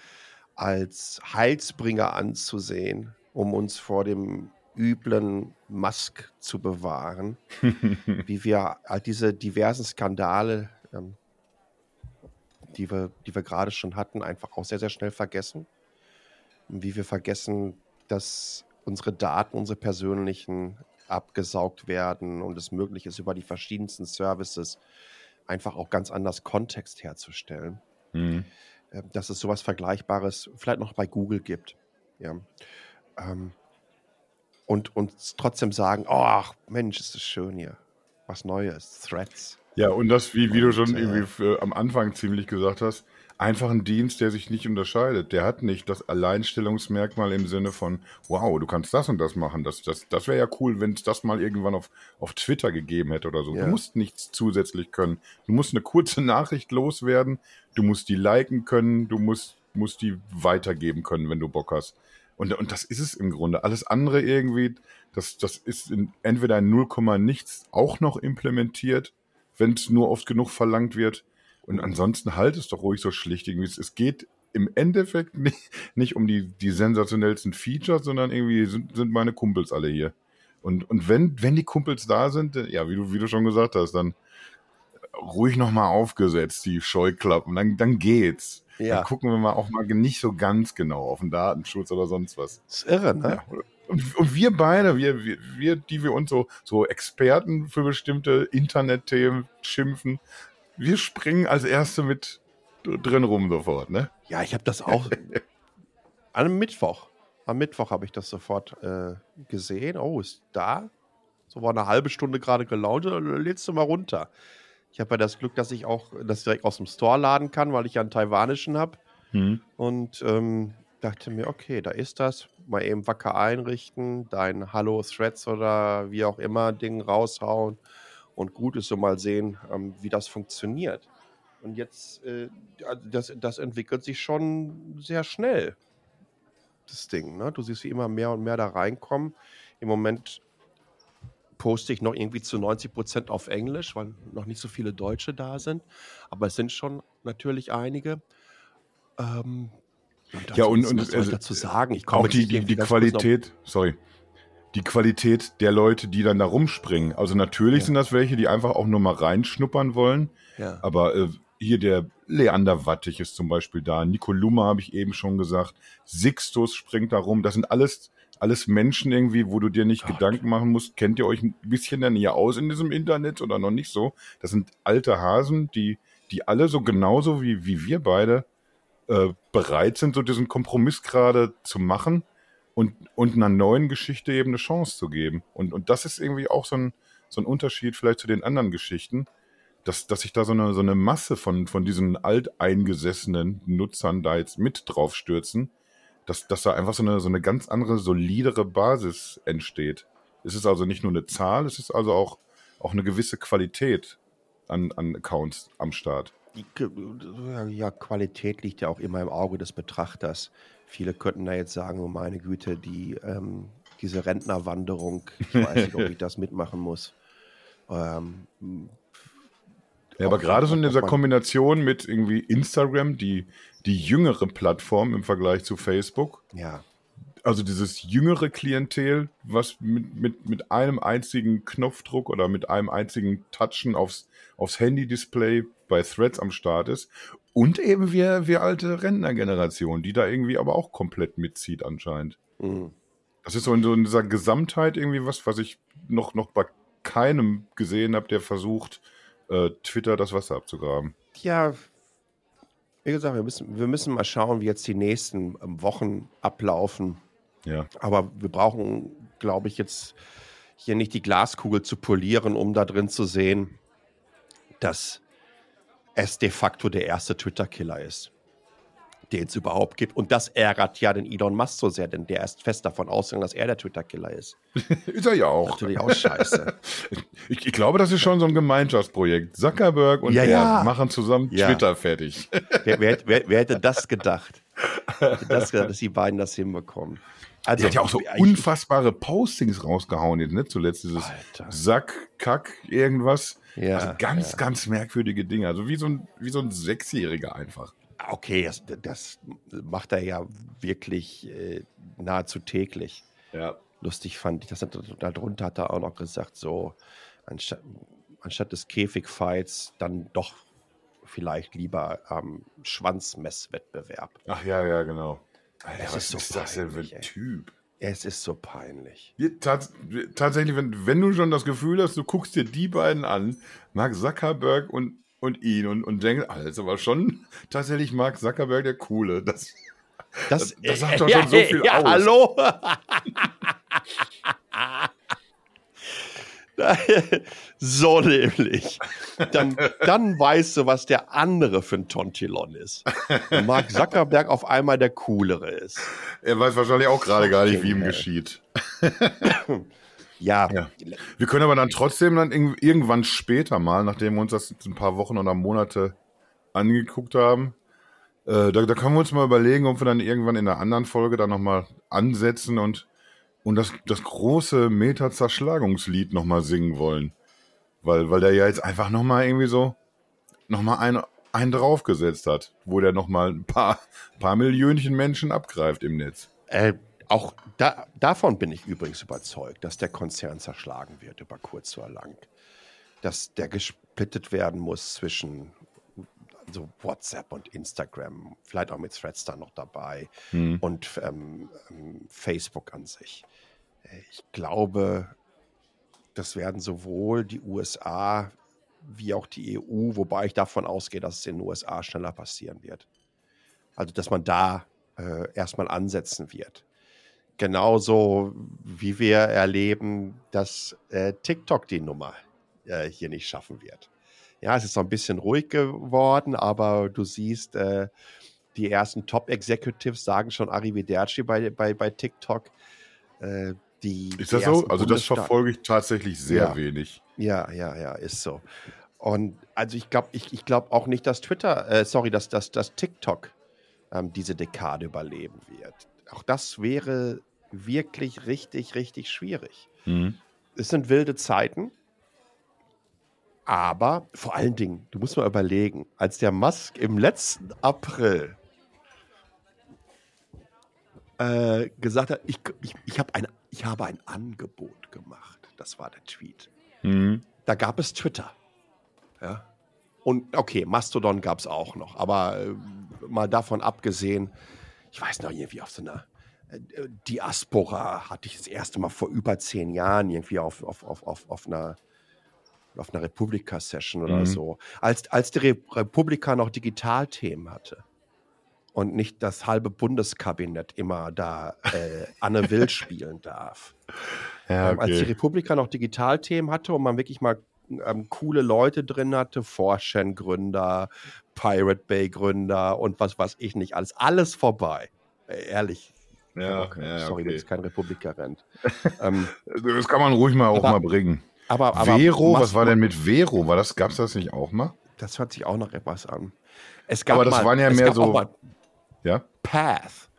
als Heilsbringer anzusehen, um uns vor dem üblen Musk zu bewahren, wie wir all diese diversen Skandale, ähm, die wir, die wir gerade schon hatten, einfach auch sehr, sehr schnell vergessen. Und wie wir vergessen, dass unsere Daten, unsere persönlichen abgesaugt werden und es möglich ist, über die verschiedensten Services einfach auch ganz anders Kontext herzustellen. Mhm. Ähm, dass es sowas Vergleichbares vielleicht noch bei Google gibt. Ja. Ähm, und uns trotzdem sagen, oh, ach, Mensch, ist das schön hier. Was Neues, Threads. Ja, und das, wie, wie du schon äh, irgendwie für, am Anfang ziemlich gesagt hast, einfach ein Dienst, der sich nicht unterscheidet. Der hat nicht das Alleinstellungsmerkmal im Sinne von, wow, du kannst das und das machen. Das, das, das wäre ja cool, wenn es das mal irgendwann auf, auf Twitter gegeben hätte oder so. Ja. Du musst nichts zusätzlich können. Du musst eine kurze Nachricht loswerden, du musst die liken können, du musst, musst die weitergeben können, wenn du Bock hast. Und, und das ist es im Grunde. Alles andere irgendwie, das, das ist in, entweder in 0, nichts auch noch implementiert, wenn es nur oft genug verlangt wird und ansonsten halt es doch ruhig so schlicht. Irgendwie. Es geht im Endeffekt nicht, nicht um die, die sensationellsten Features, sondern irgendwie sind, sind meine Kumpels alle hier. Und, und wenn, wenn die Kumpels da sind, ja, wie du, wie du schon gesagt hast, dann ruhig nochmal aufgesetzt, die Scheuklappen, dann, dann geht's. Ja. Dann gucken wir mal auch mal nicht so ganz genau auf den Datenschutz oder sonst was. Das ist irre, ne? Ja. Und, und, wir beide, wir, wir, wir, die wir uns so, so Experten für bestimmte Internetthemen schimpfen, wir springen als Erste mit drin rum sofort, ne? Ja, ich habe das auch am Mittwoch. Am Mittwoch habe ich das sofort äh, gesehen. Oh, ist da? So war eine halbe Stunde gerade gelauncht. Lädst du mal runter. Ich habe ja das Glück, dass ich auch das direkt aus dem Store laden kann, weil ich ja einen taiwanischen habe. Hm. Und ähm, dachte mir, okay, da ist das. Mal eben wacker einrichten, dein Hallo Threads oder wie auch immer Ding raushauen und gut ist so mal sehen, ähm, wie das funktioniert. Und jetzt, äh, das, das entwickelt sich schon sehr schnell, das Ding. Ne? Du siehst, wie immer mehr und mehr da reinkommen. Im Moment poste ich noch irgendwie zu 90 Prozent auf Englisch, weil noch nicht so viele Deutsche da sind. Aber es sind schon natürlich einige. Ähm, und ja, und, und was ich also, dazu sagen? Ich komme auch die, die, die Qualität, sorry, die Qualität der Leute, die dann da rumspringen. Also natürlich ja. sind das welche, die einfach auch nur mal reinschnuppern wollen. Ja. Aber äh, hier der Leander Wattig ist zum Beispiel da. Nico Luma habe ich eben schon gesagt. Sixtus springt da rum. Das sind alles, alles Menschen irgendwie, wo du dir nicht Gott. Gedanken machen musst. Kennt ihr euch ein bisschen dann hier aus in diesem Internet oder noch nicht so? Das sind alte Hasen, die, die alle so genauso wie, wie wir beide äh, bereit sind, so diesen Kompromiss gerade zu machen und, und einer neuen Geschichte eben eine Chance zu geben. Und, und das ist irgendwie auch so ein, so ein Unterschied vielleicht zu den anderen Geschichten. dass, dass sich da so eine, so eine Masse von, von diesen alteingesessenen Nutzern da jetzt mit drauf stürzen, dass, dass da einfach so eine, so eine ganz andere, solidere Basis entsteht. Es ist also nicht nur eine Zahl, es ist also auch, auch eine gewisse Qualität an, an Accounts am Start. Ja, Qualität liegt ja auch immer im Auge des Betrachters. Viele könnten da jetzt sagen, oh meine Güte, die, ähm, diese Rentnerwanderung, ich weiß nicht, ob ich das mitmachen muss. Ähm, ja, aber gerade so in dieser Kombination mit irgendwie Instagram, die, die jüngere Plattform im Vergleich zu Facebook. Ja. Also dieses jüngere Klientel, was mit, mit, mit einem einzigen Knopfdruck oder mit einem einzigen Touchen aufs, aufs Handy-Display bei Threads am Start ist. Und eben wir, wir alte Rentnergeneration, die da irgendwie aber auch komplett mitzieht anscheinend. Mhm. Das ist so in, so in dieser Gesamtheit irgendwie was, was ich noch, noch bei keinem gesehen habe, der versucht, äh, Twitter das Wasser abzugraben. Ja, wie gesagt, wir müssen, wir müssen mal schauen, wie jetzt die nächsten ähm, Wochen ablaufen. Ja. Aber wir brauchen, glaube ich, jetzt hier nicht die Glaskugel zu polieren, um da drin zu sehen, dass es de facto der erste Twitter-Killer ist den es überhaupt gibt. Und das ärgert ja den Elon Musk so sehr, denn der ist fest davon ausgegangen, dass er der Twitter-Killer ist. ist er ja auch. Natürlich auch scheiße. ich, ich, glaube, das ist schon so ein Gemeinschaftsprojekt. Zuckerberg und ja, er ja. machen zusammen ja. Twitter fertig. wer, wer, wer, wer, hätte das gedacht? Hätte das gedacht, dass die beiden das hinbekommen? Also, er hat ja auch so unfassbare Postings rausgehauen jetzt, ne? Zuletzt dieses Alter. Sack, Kack, irgendwas. Ja, also ganz, ganz merkwürdige Dinge. Also wie so ein, wie so ein Sechsjähriger einfach. Okay, das, das macht er ja wirklich äh, nahezu täglich. Ja. Lustig fand ich, dass er darunter hat er auch noch gesagt, so anstatt, anstatt des Käfigfights dann doch vielleicht lieber am ähm, Schwanzmesswettbewerb. Ach ja, ja, genau. Alter, was ist, so ist das denn für ein Typ? Es ist so peinlich. Tats tatsächlich, wenn, wenn du schon das Gefühl hast, du guckst dir die beiden an, Mark Zuckerberg und und ihn und, und denkt, das ist aber schon tatsächlich Mark Zuckerberg der Coole. Das, das, das, das sagt doch schon so viel ja, aus. Hallo? so nämlich. Dann, dann weißt du, was der andere für ein Tontilon ist. Und Mark Zuckerberg auf einmal der Coolere ist. Er weiß wahrscheinlich auch gerade gar nicht, wie ihm geschieht. Ja. ja. Wir können aber dann trotzdem dann irgendwann später mal, nachdem wir uns das ein paar Wochen oder Monate angeguckt haben, äh, da, da, können wir uns mal überlegen, ob wir dann irgendwann in einer anderen Folge dann nochmal ansetzen und, und das, das große Meta-Zerschlagungslied nochmal singen wollen. Weil, weil der ja jetzt einfach nochmal irgendwie so nochmal einen, einen draufgesetzt hat, wo der nochmal ein paar, paar Millionchen Menschen abgreift im Netz. Äh, auch da, davon bin ich übrigens überzeugt, dass der Konzern zerschlagen wird über kurz oder lang. Dass der gesplittet werden muss zwischen also WhatsApp und Instagram, vielleicht auch mit Threads da noch dabei hm. und ähm, Facebook an sich. Ich glaube, das werden sowohl die USA wie auch die EU, wobei ich davon ausgehe, dass es in den USA schneller passieren wird. Also, dass man da äh, erstmal ansetzen wird genauso wie wir erleben, dass äh, TikTok die Nummer äh, hier nicht schaffen wird. Ja, es ist noch ein bisschen ruhig geworden, aber du siehst, äh, die ersten Top-Executives sagen schon Arrivederci bei, bei, bei TikTok. Äh, die, ist das so? Also das verfolge ich tatsächlich sehr ja. wenig. Ja, ja, ja, ist so. Und also ich glaube ich, ich glaub auch nicht, dass Twitter, äh, sorry, dass, dass, dass TikTok ähm, diese Dekade überleben wird auch das wäre wirklich richtig, richtig schwierig. Mhm. Es sind wilde Zeiten, aber vor allen Dingen, du musst mal überlegen, als der Musk im letzten April äh, gesagt hat, ich, ich, ich, hab ein, ich habe ein Angebot gemacht, das war der Tweet. Mhm. Da gab es Twitter. Ja. Und okay, Mastodon gab es auch noch, aber äh, mal davon abgesehen, ich weiß noch irgendwie auf so einer äh, Diaspora hatte ich das erste Mal vor über zehn Jahren irgendwie auf, auf, auf, auf, auf einer auf einer Republika-Session oder mhm. so, als, als die Republika noch Digitalthemen hatte und nicht das halbe Bundeskabinett immer da äh, Anne Will spielen darf. Ja, okay. ähm, als die Republika noch Digitalthemen hatte und man wirklich mal ähm, coole Leute drin hatte, 4chan-Gründer, Pirate Bay-Gründer und was weiß ich nicht, alles, alles vorbei. Äh, ehrlich. Ja, Okay, ja, Sorry, okay. das ist kein Republikerent. ähm, Das kann man ruhig mal auch Aber- mal bringen. aber, aber Vero, was war denn mit Vero? War das, gab's das nicht auch mal? Das hört sich auch noch etwas an. Es gab Aber das mal, waren ja mehr so- Ja? Path.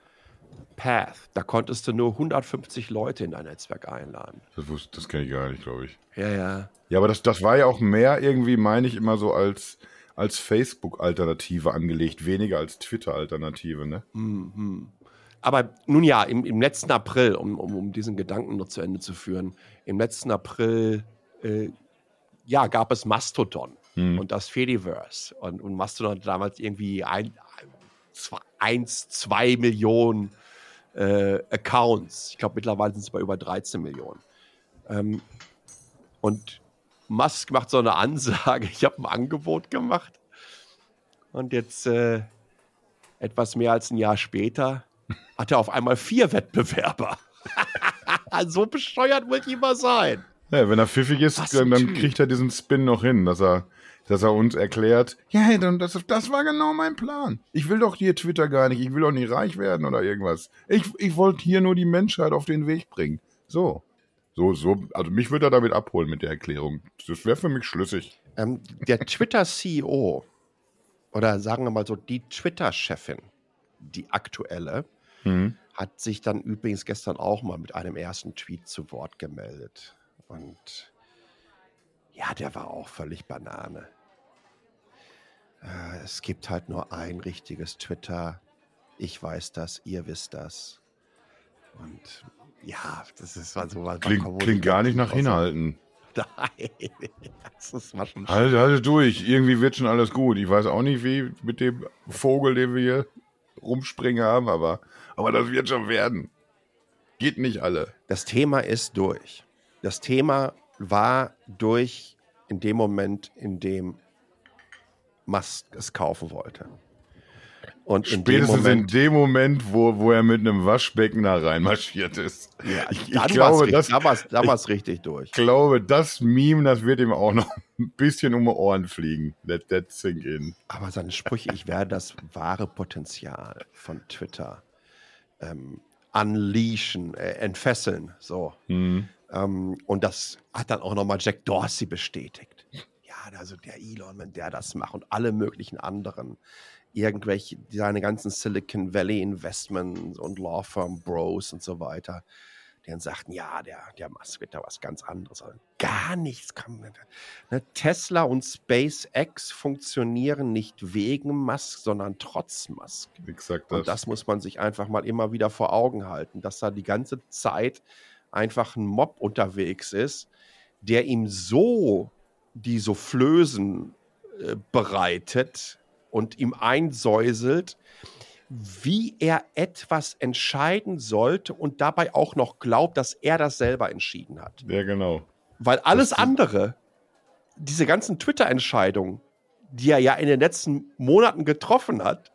Path. Da konntest du nur 150 Leute in dein Netzwerk einladen. Das, wusste- das kenne ich gar nicht, glaube ich. Ja, ja. Ja, aber das, das war ja auch mehr irgendwie, meine ich, immer so als, als Facebook-Alternative angelegt, weniger als Twitter-Alternative, ne? Mhm. Aber nun ja, im, im letzten April, um, um, um diesen Gedanken noch zu Ende zu führen, im letzten April äh, ja, gab es Mastodon Hm. und das Fediverse. Und, und Mastodon hat damals irgendwie ein, zwei, eins, zwei Millionen äh, Accounts. Ich glaube, mittlerweile sind es bei über 13 Millionen. Ähm, und Musk macht so eine Ansage, ich habe ein Angebot gemacht. Und jetzt äh, etwas mehr als ein Jahr später hat er auf einmal vier Wettbewerber. so bescheuert wollte ich immer sein. Ja, wenn er pfiffig ist, dann, dann kriegt er diesen Spin noch hin, dass er, dass er uns erklärt, ja, dann- das, das war genau mein Plan. Ich will doch hier Twitter gar nicht, ich will doch nicht reich werden oder irgendwas. Ich, ich wollte hier nur die Menschheit auf den Weg bringen. So. So, so, also mich würde er damit abholen mit der Erklärung. Das wäre für mich schlüssig. Ähm, der Twitter-CEO oder sagen wir mal so die Twitter-Chefin, die aktuelle, Mhm. hat sich dann übrigens gestern auch mal mit einem ersten Tweet zu Wort gemeldet. Und ja, der war auch völlig Banane. Äh, es gibt halt nur ein richtiges Twitter. Ich weiß das, ihr wisst das. Und ja, das ist mal so was. Klingt, klingt gar nicht nach Hinhalten. Nein, das ist mal schon Halt, halt durch. Irgendwie wird schon alles gut. Ich weiß auch nicht, wie mit dem Vogel, den wir hier rumspringen haben, aber, aber das wird schon werden. Geht nicht alle. Das Thema ist durch. Das Thema war durch in dem Moment, in dem Musk es kaufen wollte. Und in dem Spätestens in Moment, dem Moment, wo, wo er mit einem Waschbecken da reinmarschiert ist. ja, ich, ich glaube, das, da da war's richtig durch. ich glaube, das Meme, das wird ihm auch noch ein bisschen um die Ohren fliegen. Let that sink in. Aber seine Sprüche, ich werde das wahre Potenzial von Twitter ähm, unleashen, äh, entfesseln, so. Hm. Ähm, und das hat dann auch nochmal Jack Dorsey bestätigt. Ja, also der Elon, wenn der das macht und alle möglichen anderen, irgendwelche, seine ganzen Silicon Valley Investments und Law Firm Bros und so weiter, die dann sagten, ja, der, der Musk wird da was ganz anderes. Also gar nichts kann. Ne, Tesla und SpaceX funktionieren nicht wegen Musk, sondern trotz Musk. Exakt Und das muss man sich einfach mal immer wieder vor Augen halten, dass da die ganze Zeit einfach ein Mob unterwegs ist, der ihm so die Soufflösen äh, bereitet und ihm einsäuselt, wie er etwas entscheiden sollte und dabei auch noch glaubt, dass er das selber entschieden hat. Ja, genau. Weil alles andere, diese ganzen Twitter-Entscheidungen, die er ja in den letzten Monaten getroffen hat,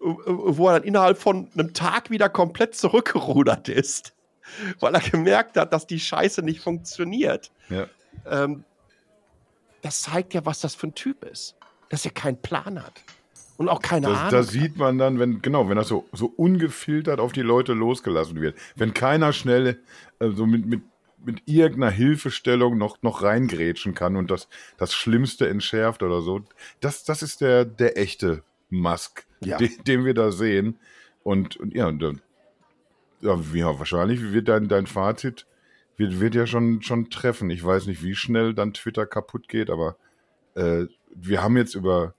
äh, wo er dann innerhalb von einem Tag wieder komplett zurückgerudert ist, weil er gemerkt hat, dass die Scheiße nicht funktioniert. Ja. Ähm, das zeigt ja, was das für ein Typ ist. Dass er keinen Plan hat. Und auch keine Das, Ahnung. das hat. sieht man dann, wenn, genau, wenn das so, so ungefiltert auf die Leute losgelassen wird. Wenn keiner schnell äh, so mit, mit, mit irgendeiner Hilfestellung noch, noch reingrätschen kann und das, das Schlimmste entschärft oder so. Das, das ist der, der echte Musk, Ja. den, den wir da sehen. Und, und ja, und, dann- ja, wahrscheinlich wird dein, dein Fazit wird, wird ja schon, schon treffen. Ich weiß nicht, wie schnell dann Twitter kaputt geht, aber äh, wir haben jetzt über,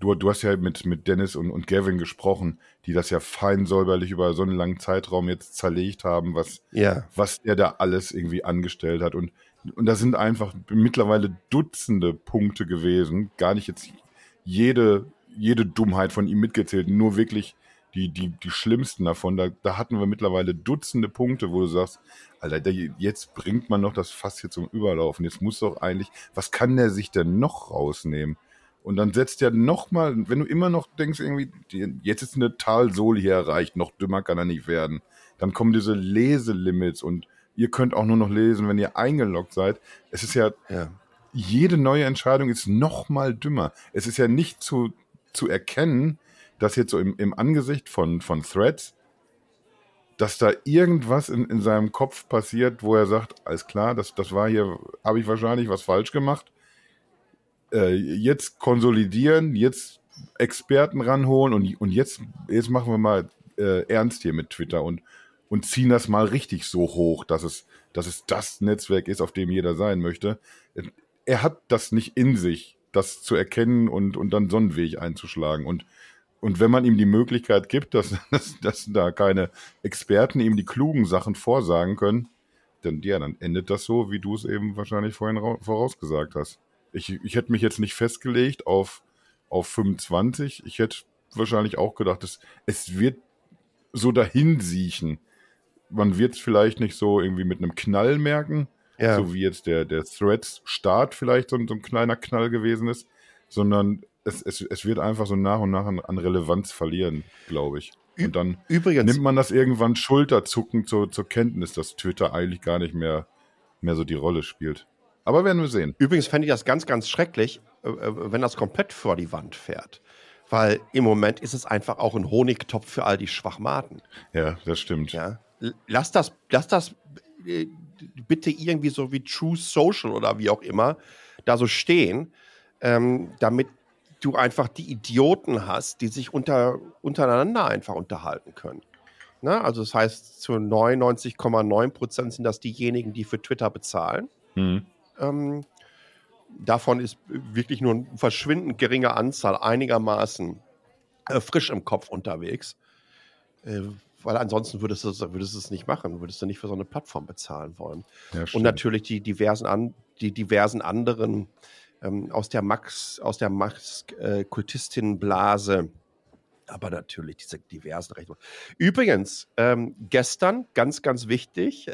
du, du hast ja mit, mit Dennis und, und Gavin gesprochen, die das ja fein säuberlich über so einen langen Zeitraum jetzt zerlegt haben, was, ja. was der da alles irgendwie angestellt hat. Und, und da sind einfach mittlerweile Dutzende Punkte gewesen. Gar nicht jetzt jede, jede Dummheit von ihm mitgezählt, nur wirklich die, die, die schlimmsten davon. Da, da hatten wir mittlerweile Dutzende Punkte, wo du sagst, Alter, jetzt bringt man noch das Fass hier zum Überlaufen. Jetzt muss doch eigentlich, was kann der sich denn noch rausnehmen? Und dann setzt er noch mal, wenn du immer noch denkst, irgendwie, die, jetzt ist eine Talsohle hier erreicht, noch dümmer kann er nicht werden. Dann kommen diese Leselimits und ihr könnt auch nur noch lesen, wenn ihr eingeloggt seid. Es ist ja, ja. jede neue Entscheidung ist noch mal dümmer. Es ist ja nicht zu, zu erkennen, dass jetzt so im, im Angesicht von, von Threads, dass da irgendwas in, in seinem Kopf passiert, wo er sagt, alles klar, das, das war hier, habe ich wahrscheinlich was falsch gemacht. Äh, jetzt konsolidieren, jetzt Experten ranholen und, und jetzt, jetzt machen wir mal äh, ernst hier mit Twitter und, und ziehen das mal richtig so hoch, dass es, dass es das Netzwerk ist, auf dem jeder sein möchte. Er hat das nicht in sich, das zu erkennen und, und dann so einen Weg einzuschlagen. Und, und wenn man ihm die Möglichkeit gibt, dass, dass, dass da keine Experten ihm die klugen Sachen vorsagen können, dann, ja, dann endet das so, wie du es eben wahrscheinlich vorhin vorausgesagt hast. Ich, ich hätte mich jetzt nicht festgelegt auf, auf 25. Ich hätte wahrscheinlich auch gedacht, es, es wird so dahin siechen. Man wird es vielleicht nicht so irgendwie mit einem Knall merken, ja. so wie jetzt der, der Threads-Start vielleicht so, so, ein kleiner Knall gewesen ist, sondern es, es, es wird einfach so nach und nach an, an Relevanz verlieren, glaube ich. Und dann Übrigens, nimmt man das irgendwann schulterzuckend zur, zur Kenntnis, dass Twitter eigentlich gar nicht mehr, mehr so die Rolle spielt. Aber werden wir sehen. Übrigens fände ich das ganz, ganz schrecklich, äh, äh, wenn das komplett vor die Wand fährt. Weil im Moment ist es einfach auch ein Honigtopf für all die Schwachmaten. Ja, das stimmt. Ja. Lass das, lass das äh, bitte irgendwie so wie True Social oder wie auch immer da so stehen, ähm, damit du einfach die Idioten hast, die sich unter, untereinander einfach unterhalten können. Na, also das heißt, zu 99,9 Prozent sind das diejenigen, die für Twitter bezahlen. Mhm. Ähm, davon ist wirklich nur eine verschwindend geringe Anzahl einigermaßen äh, frisch im Kopf unterwegs. Äh, weil ansonsten würdest du, würdest du es nicht machen, würdest du nicht für so eine Plattform bezahlen wollen. Ja, und natürlich die diversen, an, die diversen anderen ähm, aus der Max, aus der Max-Kultistinnenblase. Äh, aber natürlich diese diversen Rechte. Übrigens, ähm, gestern, ganz, ganz wichtig,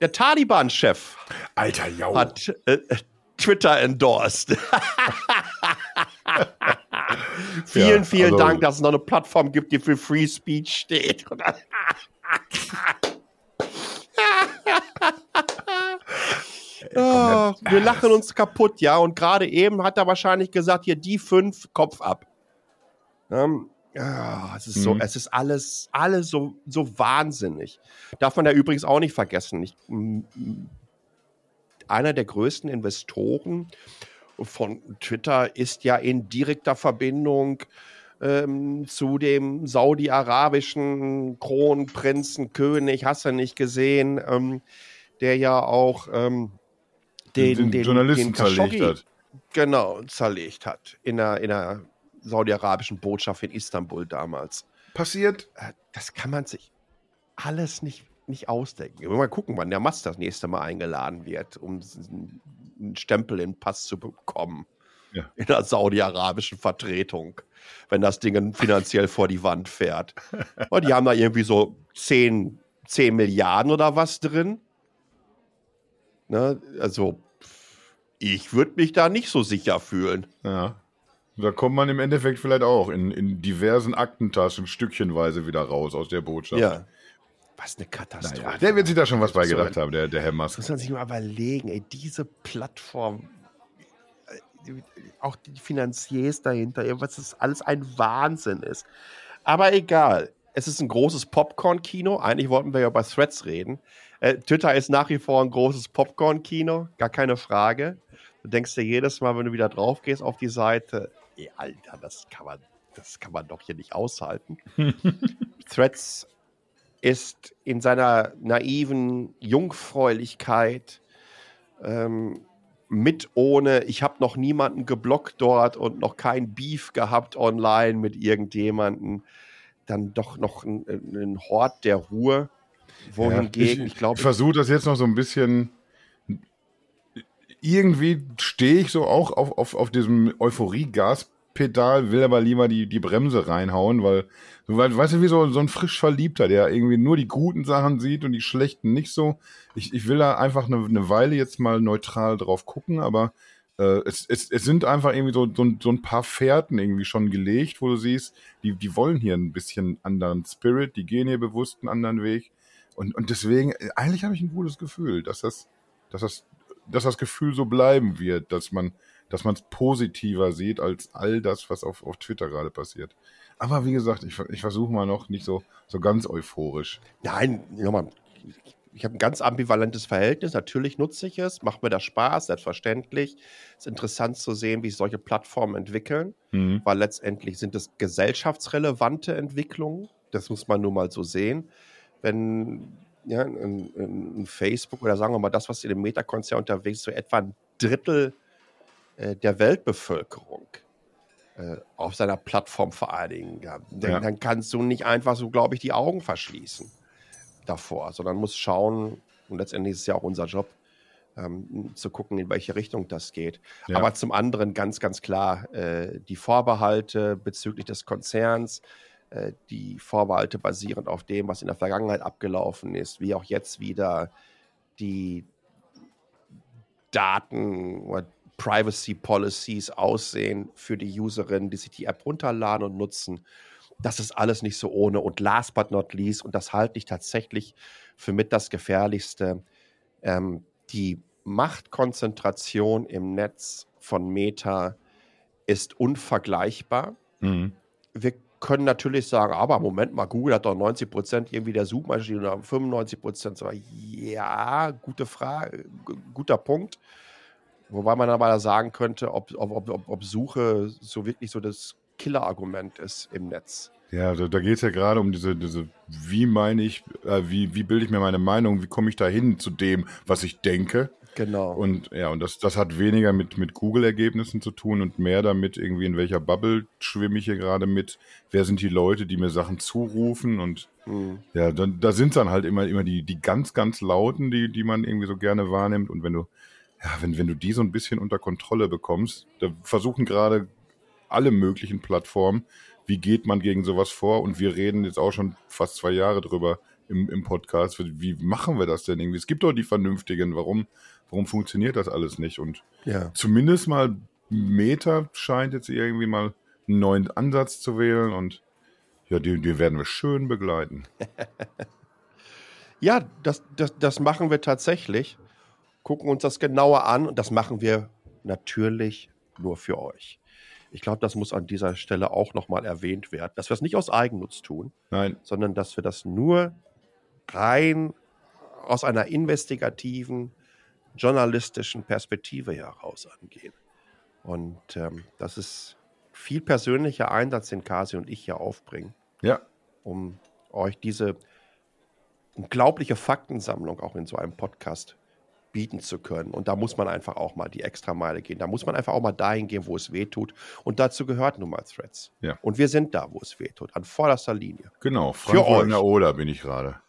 der Taliban-Chef hat äh, Twitter endorsed. vielen, vielen also, Dank, dass es noch eine Plattform gibt, die für Free Speech steht. oh, wir lachen uns kaputt, ja. Und gerade eben hat er wahrscheinlich gesagt, hier die fünf, Kopf ab. Ähm, ja, es ist mhm. so, es ist alles, alles so, so wahnsinnig. Darf man ja übrigens auch nicht vergessen. Ich, einer der größten Investoren von Twitter ist ja in direkter Verbindung ähm, zu dem saudi-arabischen Kronprinzen, König, hast du nicht gesehen, ähm, der ja auch ähm, den, den, den, Journalisten den zerlegt hat. Genau, zerlegt hat. In der, in der saudi-arabischen Botschaft in Istanbul damals. Passiert. Äh, das kann man sich alles nicht, nicht ausdenken. Wir mal gucken, wann der Mast das nächste Mal eingeladen wird, um einen Stempel in den Pass zu bekommen. Ja. In der saudi-arabischen Vertretung, wenn das Ding finanziell vor die Wand fährt. Und die haben da irgendwie so 10, 10 Milliarden oder was drin. Ne? Also, ich würde mich da nicht so sicher fühlen. Ja. Da kommt man im Endeffekt vielleicht auch in, in diversen Aktentaschen stückchenweise wieder raus aus der Botschaft. Ja. Was eine Katastrophe. Naja, der wird sich da schon was bei gedacht haben, der, der Herr Musk. Muss man sich mal überlegen, ey, diese Plattform, äh, auch die Finanziers dahinter, was das alles ein Wahnsinn ist. Aber egal, es ist ein großes Popcorn-Kino. Eigentlich wollten wir ja über Threads reden. Äh, Twitter ist nach wie vor ein großes Popcorn-Kino, gar keine Frage. Du denkst dir jedes Mal, wenn du wieder drauf gehst auf die Seite, ey, Alter, das kann man, das kann man doch hier nicht aushalten. Threads ist in seiner naiven Jungfräulichkeit ähm, mit ohne, ich habe noch niemanden geblockt dort und noch kein Beef gehabt online mit irgendjemanden, dann doch noch ein, ein Hort der Ruhe. Wohingegen, ja, ich, ich glaube. Ich versuche das jetzt noch so ein bisschen. Irgendwie stehe ich so auch auf, auf, auf diesem Euphorie-Gas Pedal, will aber lieber die, die Bremse reinhauen, weil, weil, weißt du, wie so, so ein frisch Verliebter, der irgendwie nur die guten Sachen sieht und die schlechten nicht so. Ich, ich will da einfach eine, eine Weile jetzt mal neutral drauf gucken, aber äh, es, es, es sind einfach irgendwie so, so, so ein paar Fährten irgendwie schon gelegt, wo du siehst, die, die wollen hier ein bisschen anderen Spirit, die gehen hier bewusst einen anderen Weg. Und, und deswegen, eigentlich habe ich ein gutes Gefühl, dass das, dass das, dass das Gefühl so bleiben wird, dass man dass man es positiver sieht als all das, was auf, auf Twitter gerade passiert. Aber wie gesagt, ich, ich versuche mal noch nicht so, so ganz euphorisch. Nein, nochmal, ich habe ein ganz ambivalentes Verhältnis. Natürlich nutze ich es, macht mir das Spaß, selbstverständlich. Es ist interessant zu sehen, wie sich solche Plattformen entwickeln, mhm. weil letztendlich sind es gesellschaftsrelevante Entwicklungen. Das muss man nun mal so sehen. Wenn ja, in, in Facebook oder sagen wir mal das, was in dem Meta-Konzern unterwegs ist, so etwa ein Drittel äh, der Weltbevölkerung äh, auf seiner Plattform vereinigen kann, dann, ja. dann kannst du nicht einfach so, glaube ich, die Augen verschließen davor, sondern musst schauen, und letztendlich ist es ja auch unser Job, ähm, zu gucken, in welche Richtung das geht. Ja. Aber zum anderen ganz, ganz klar äh, die Vorbehalte bezüglich des Konzerns, die Vorbehalte basierend auf dem, was in der Vergangenheit abgelaufen ist, wie auch jetzt wieder die Daten oder Privacy Policies aussehen für die Userinnen, die sich die App runterladen und nutzen. Das ist alles nicht so ohne. Und last but not least, und das halte ich tatsächlich für mit das Gefährlichste, ähm, die Machtkonzentration im Netz von Meta ist unvergleichbar. Mhm. Wir können natürlich sagen, aber Moment mal, Google hat doch 90 Prozent irgendwie der Suchmaschine oder 95 Prozent. Ja, gute Frage, guter Punkt. Wobei man aber sagen könnte, ob, ob, ob, ob Suche so wirklich so das Killer-Argument ist im Netz. Ja, da, da geht es ja gerade um diese, diese, wie meine ich, äh, wie, wie bilde ich mir meine Meinung, wie komme ich da hin zu dem, was ich denke. Genau. Und ja, und das, das hat weniger mit, mit Google-Ergebnissen zu tun und mehr damit, irgendwie in welcher Bubble schwimme ich hier gerade mit, wer sind die Leute, die mir Sachen zurufen und mhm. ja, dann, da sind dann halt immer, immer die, die ganz, ganz lauten, die, die man irgendwie so gerne wahrnimmt. Und wenn du ja, wenn, wenn du die so ein bisschen unter Kontrolle bekommst, da versuchen gerade alle möglichen Plattformen, wie geht man gegen sowas vor? Und wir reden jetzt auch schon fast zwei Jahre drüber im, im Podcast. Wie machen wir das denn irgendwie? Es gibt doch die Vernünftigen. Warum, warum funktioniert das alles nicht? Und ja. zumindest mal Meta scheint jetzt irgendwie mal einen neuen Ansatz zu wählen und ja, die, die werden wir schön begleiten. ja, das, das, das machen wir tatsächlich gucken uns das genauer an und das machen wir natürlich nur für euch. Ich glaube, das muss an dieser Stelle auch nochmal erwähnt werden, dass wir es nicht aus Eigennutz tun, Nein. sondern dass wir das nur rein aus einer investigativen, journalistischen Perspektive heraus angehen. Und ähm, das ist viel persönlicher Einsatz, den Kasi und ich hier aufbringen, ja. um euch diese unglaubliche Faktensammlung auch in so einem Podcast bieten zu können. Und da muss man einfach auch mal die Extrameile gehen. Da muss man einfach auch mal dahin gehen, wo es weh tut. Und dazu gehört nun mal Threads. Ja. Und wir sind da, wo es weh tut, an vorderster Linie. Genau, Frankfurt in der Oder bin ich gerade.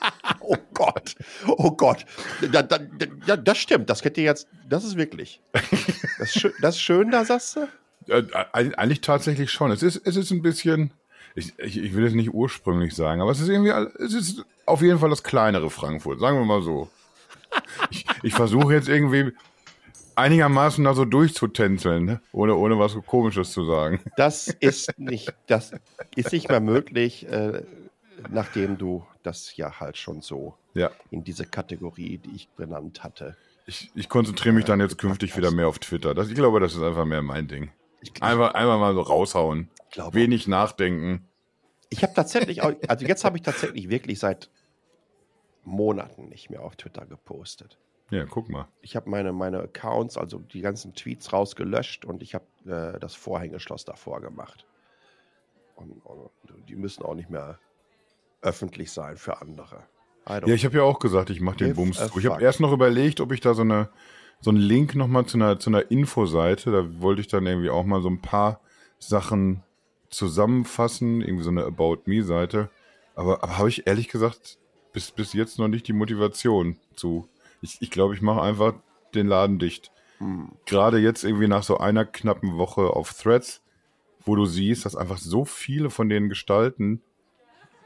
oh Gott, oh Gott. Da, da, da, das stimmt, das kennt ihr jetzt, das ist wirklich. Das, ist das ist schön, da sagst du? Eigentlich tatsächlich schon. Es ist, es ist ein bisschen, ich, ich, ich will es nicht ursprünglich sagen, aber es ist irgendwie, es ist auf jeden Fall das kleinere Frankfurt, sagen wir mal so ich, ich versuche jetzt irgendwie einigermaßen da so durchzutänzeln, ne? ohne, ohne was Komisches zu sagen. Das ist nicht, das ist nicht mehr möglich, äh, nachdem du das ja halt schon so ja. in diese Kategorie, die ich benannt hatte. Ich, ich konzentriere mich dann jetzt künftig wieder mehr auf Twitter. Das, ich glaube, das ist einfach mehr mein Ding. Einfach, einfach mal so raushauen. Wenig nachdenken. Ich habe tatsächlich, auch, also jetzt habe ich tatsächlich wirklich seit Monaten nicht mehr auf Twitter gepostet. Ja, guck mal. Ich habe meine, meine Accounts, also die ganzen Tweets rausgelöscht und ich habe äh, das Vorhängeschloss davor gemacht. Und, und, die müssen auch nicht mehr öffentlich sein für andere. Ja, ich habe ja auch gesagt, ich mache den Bums zu. Ich habe erst noch überlegt, ob ich da so eine so einen Link nochmal zu einer, zu einer Infoseite, da wollte ich dann irgendwie auch mal so ein paar Sachen zusammenfassen, irgendwie so eine About Me-Seite. Aber, aber habe ich ehrlich gesagt bis, bis jetzt noch nicht die Motivation zu. Ich, ich glaube, ich mache einfach den Laden dicht. Hm. Gerade jetzt irgendwie nach so einer knappen Woche auf Threads, wo du siehst, dass einfach so viele von den Gestalten,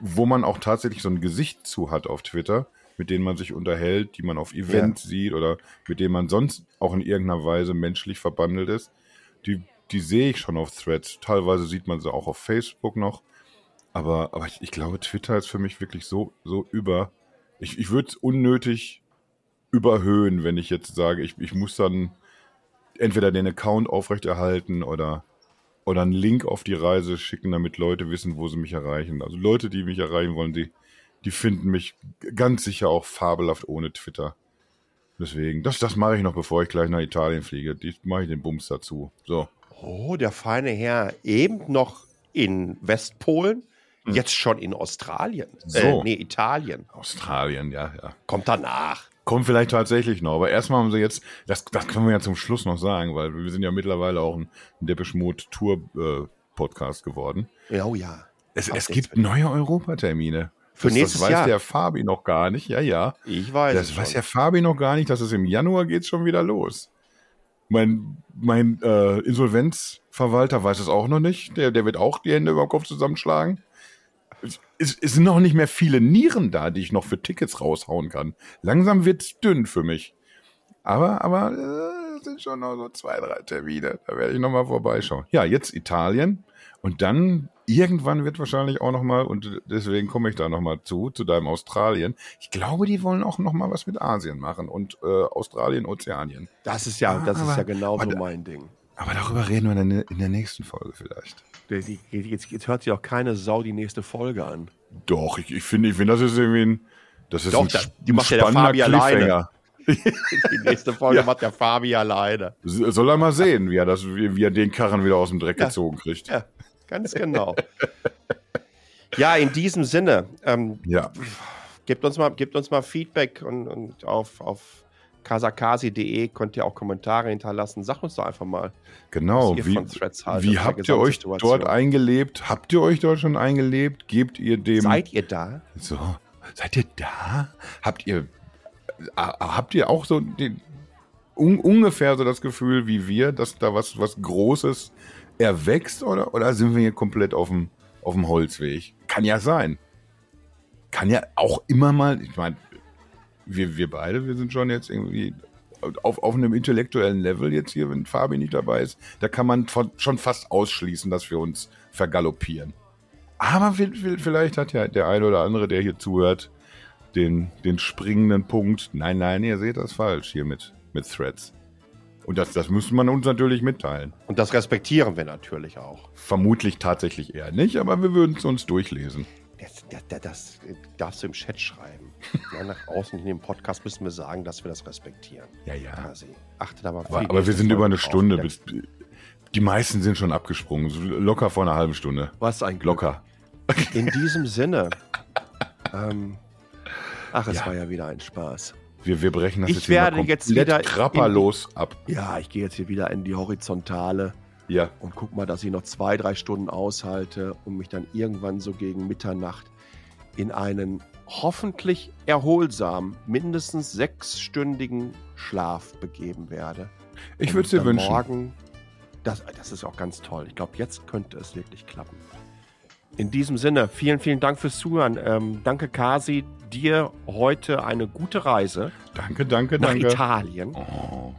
wo man auch tatsächlich so ein Gesicht zu hat auf Twitter, mit denen man sich unterhält, die man auf Events ja. sieht oder mit denen man sonst auch in irgendeiner Weise menschlich verbandelt ist, die, die sehe ich schon auf Threads. Teilweise sieht man sie auch auf Facebook noch. Aber, aber ich, ich, glaube, Twitter ist für mich wirklich so, so über. Ich, ich würde es unnötig überhöhen, wenn ich jetzt sage, ich, ich muss dann entweder den Account aufrechterhalten oder, oder einen Link auf die Reise schicken, damit Leute wissen, wo sie mich erreichen. Also Leute, die mich erreichen wollen, die, die finden mich ganz sicher auch fabelhaft ohne Twitter. Deswegen, das, das mache ich noch, bevor ich gleich nach Italien fliege. Die mache ich den Bums dazu. So. Oh, der feine Herr, eben noch in Westpolen, hm. jetzt schon in Australien. So. Äh, nee, Italien. Australien, ja, ja. Kommt danach. Kommt vielleicht tatsächlich noch, aber erstmal haben sie jetzt, das, das können wir ja zum Schluss noch sagen, weil wir sind ja mittlerweile auch ein, ein Depeche Mode Tour äh, Podcast geworden. Ja, oh ja. Es, es gibt neue Europatermine. Für das, nächstes das weiß Jahr. der Fabi noch gar nicht. Ja, ja. Ich weiß. Das weiß der Fabi noch gar nicht, dass es im Januar geht schon wieder los. Mein, mein äh, Insolvenzverwalter weiß es auch noch nicht. Der, der wird auch die Hände über den Kopf zusammenschlagen. Es, es, sind noch nicht mehr viele Nieren da, die ich noch für Tickets raushauen kann. Langsam wird es dünn für mich. Aber, aber äh, sind schon noch so zwei, drei Termine. Da werde ich nochmal vorbeischauen. Ja, jetzt Italien. Und dann irgendwann wird wahrscheinlich auch nochmal, und deswegen komme ich da nochmal zu, zu deinem Australien. Ich glaube, die wollen auch nochmal was mit Asien machen und äh, Australien, Ozeanien. Das ist ja, das Aber- ist ja genauso aber- mein Ding. Aber darüber reden wir dann in der nächsten Folge vielleicht. Jetzt, jetzt, hört sich auch keine Sau die nächste Folge an. Doch, ich, ich finde, ich finde, das ist irgendwie ein, das ist Doch, ein, die ein macht ja der spannender Fabi alleine. Cliffhanger. Die nächste Folge Ja. macht der Fabi alleine. Soll er mal sehen, wie er, das, wie, wie er den Karren wieder aus dem Dreck Ja. gezogen kriegt. Ja, ganz genau. ja, in diesem Sinne, ähm, Ja. gebt, uns mal, gebt uns mal Feedback und, und auf, auf kasakasi.de könnt ihr auch Kommentare hinterlassen. Sagt uns doch einfach mal. Genau. Wie, wie habt ihr euch dort eingelebt? Habt ihr euch dort schon eingelebt? Gebt ihr dem. Seid ihr da? So, seid ihr da? Habt ihr, äh, habt ihr auch so den, un, ungefähr so das Gefühl wie wir, dass da was, was Großes erwächst oder, oder sind wir hier komplett auf dem, auf dem Holzweg? Kann ja sein. Kann ja auch immer mal, ich meine, wir, wir beide, wir sind schon jetzt irgendwie auf, auf einem intellektuellen Level jetzt hier, wenn Fabi nicht dabei ist, da kann man von, schon fast ausschließen, dass wir uns vergaloppieren. Aber vi- vi- vielleicht hat ja der eine oder andere, der hier zuhört, den, den springenden Punkt. Nein, nein, ihr seht das falsch hier mit, mit Threads. Und das, das müsste man uns natürlich mitteilen. Und das respektieren wir natürlich auch. Vermutlich tatsächlich eher nicht, aber wir würden es uns durchlesen. Das, das, das, das darfst du im Chat schreiben. ja, nach außen in dem Podcast müssen wir sagen, dass wir das respektieren. Ja, ja. Quasi. Achte da mal Aber, aber wir sind über eine. Stunde. Bis, die meisten sind schon abgesprungen. So Locker vor einer halben Stunde. Was ein Glück. Locker. In diesem Sinne. ähm, ach, es Ja. war ja wieder ein Spaß. Wir, wir brechen das Ich jetzt werde jetzt komplett wieder in- krapperlos ab. Ja, ich gehe jetzt hier wieder in die Horizontale Ja. und guck mal, dass ich noch zwei, drei Stunden aushalte und mich dann irgendwann so gegen Mitternacht in einen hoffentlich erholsamen, mindestens sechsstündigen Schlaf begeben werde. Ich würde es dir wünschen. Morgen, das, das ist auch ganz toll. Ich glaube, jetzt könnte es wirklich klappen. In diesem Sinne, vielen, vielen Dank fürs Zuhören. Ähm, danke, Kasi. Dir heute eine gute Reise Danke, danke, nach danke. Italien. Oh.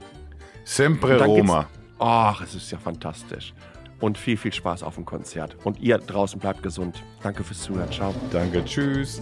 Sempre Roma. Ach, es ist ja fantastisch. Und viel, viel Spaß auf dem Konzert. Und ihr draußen bleibt gesund. Danke fürs Zuhören. Ciao. Danke, tschüss.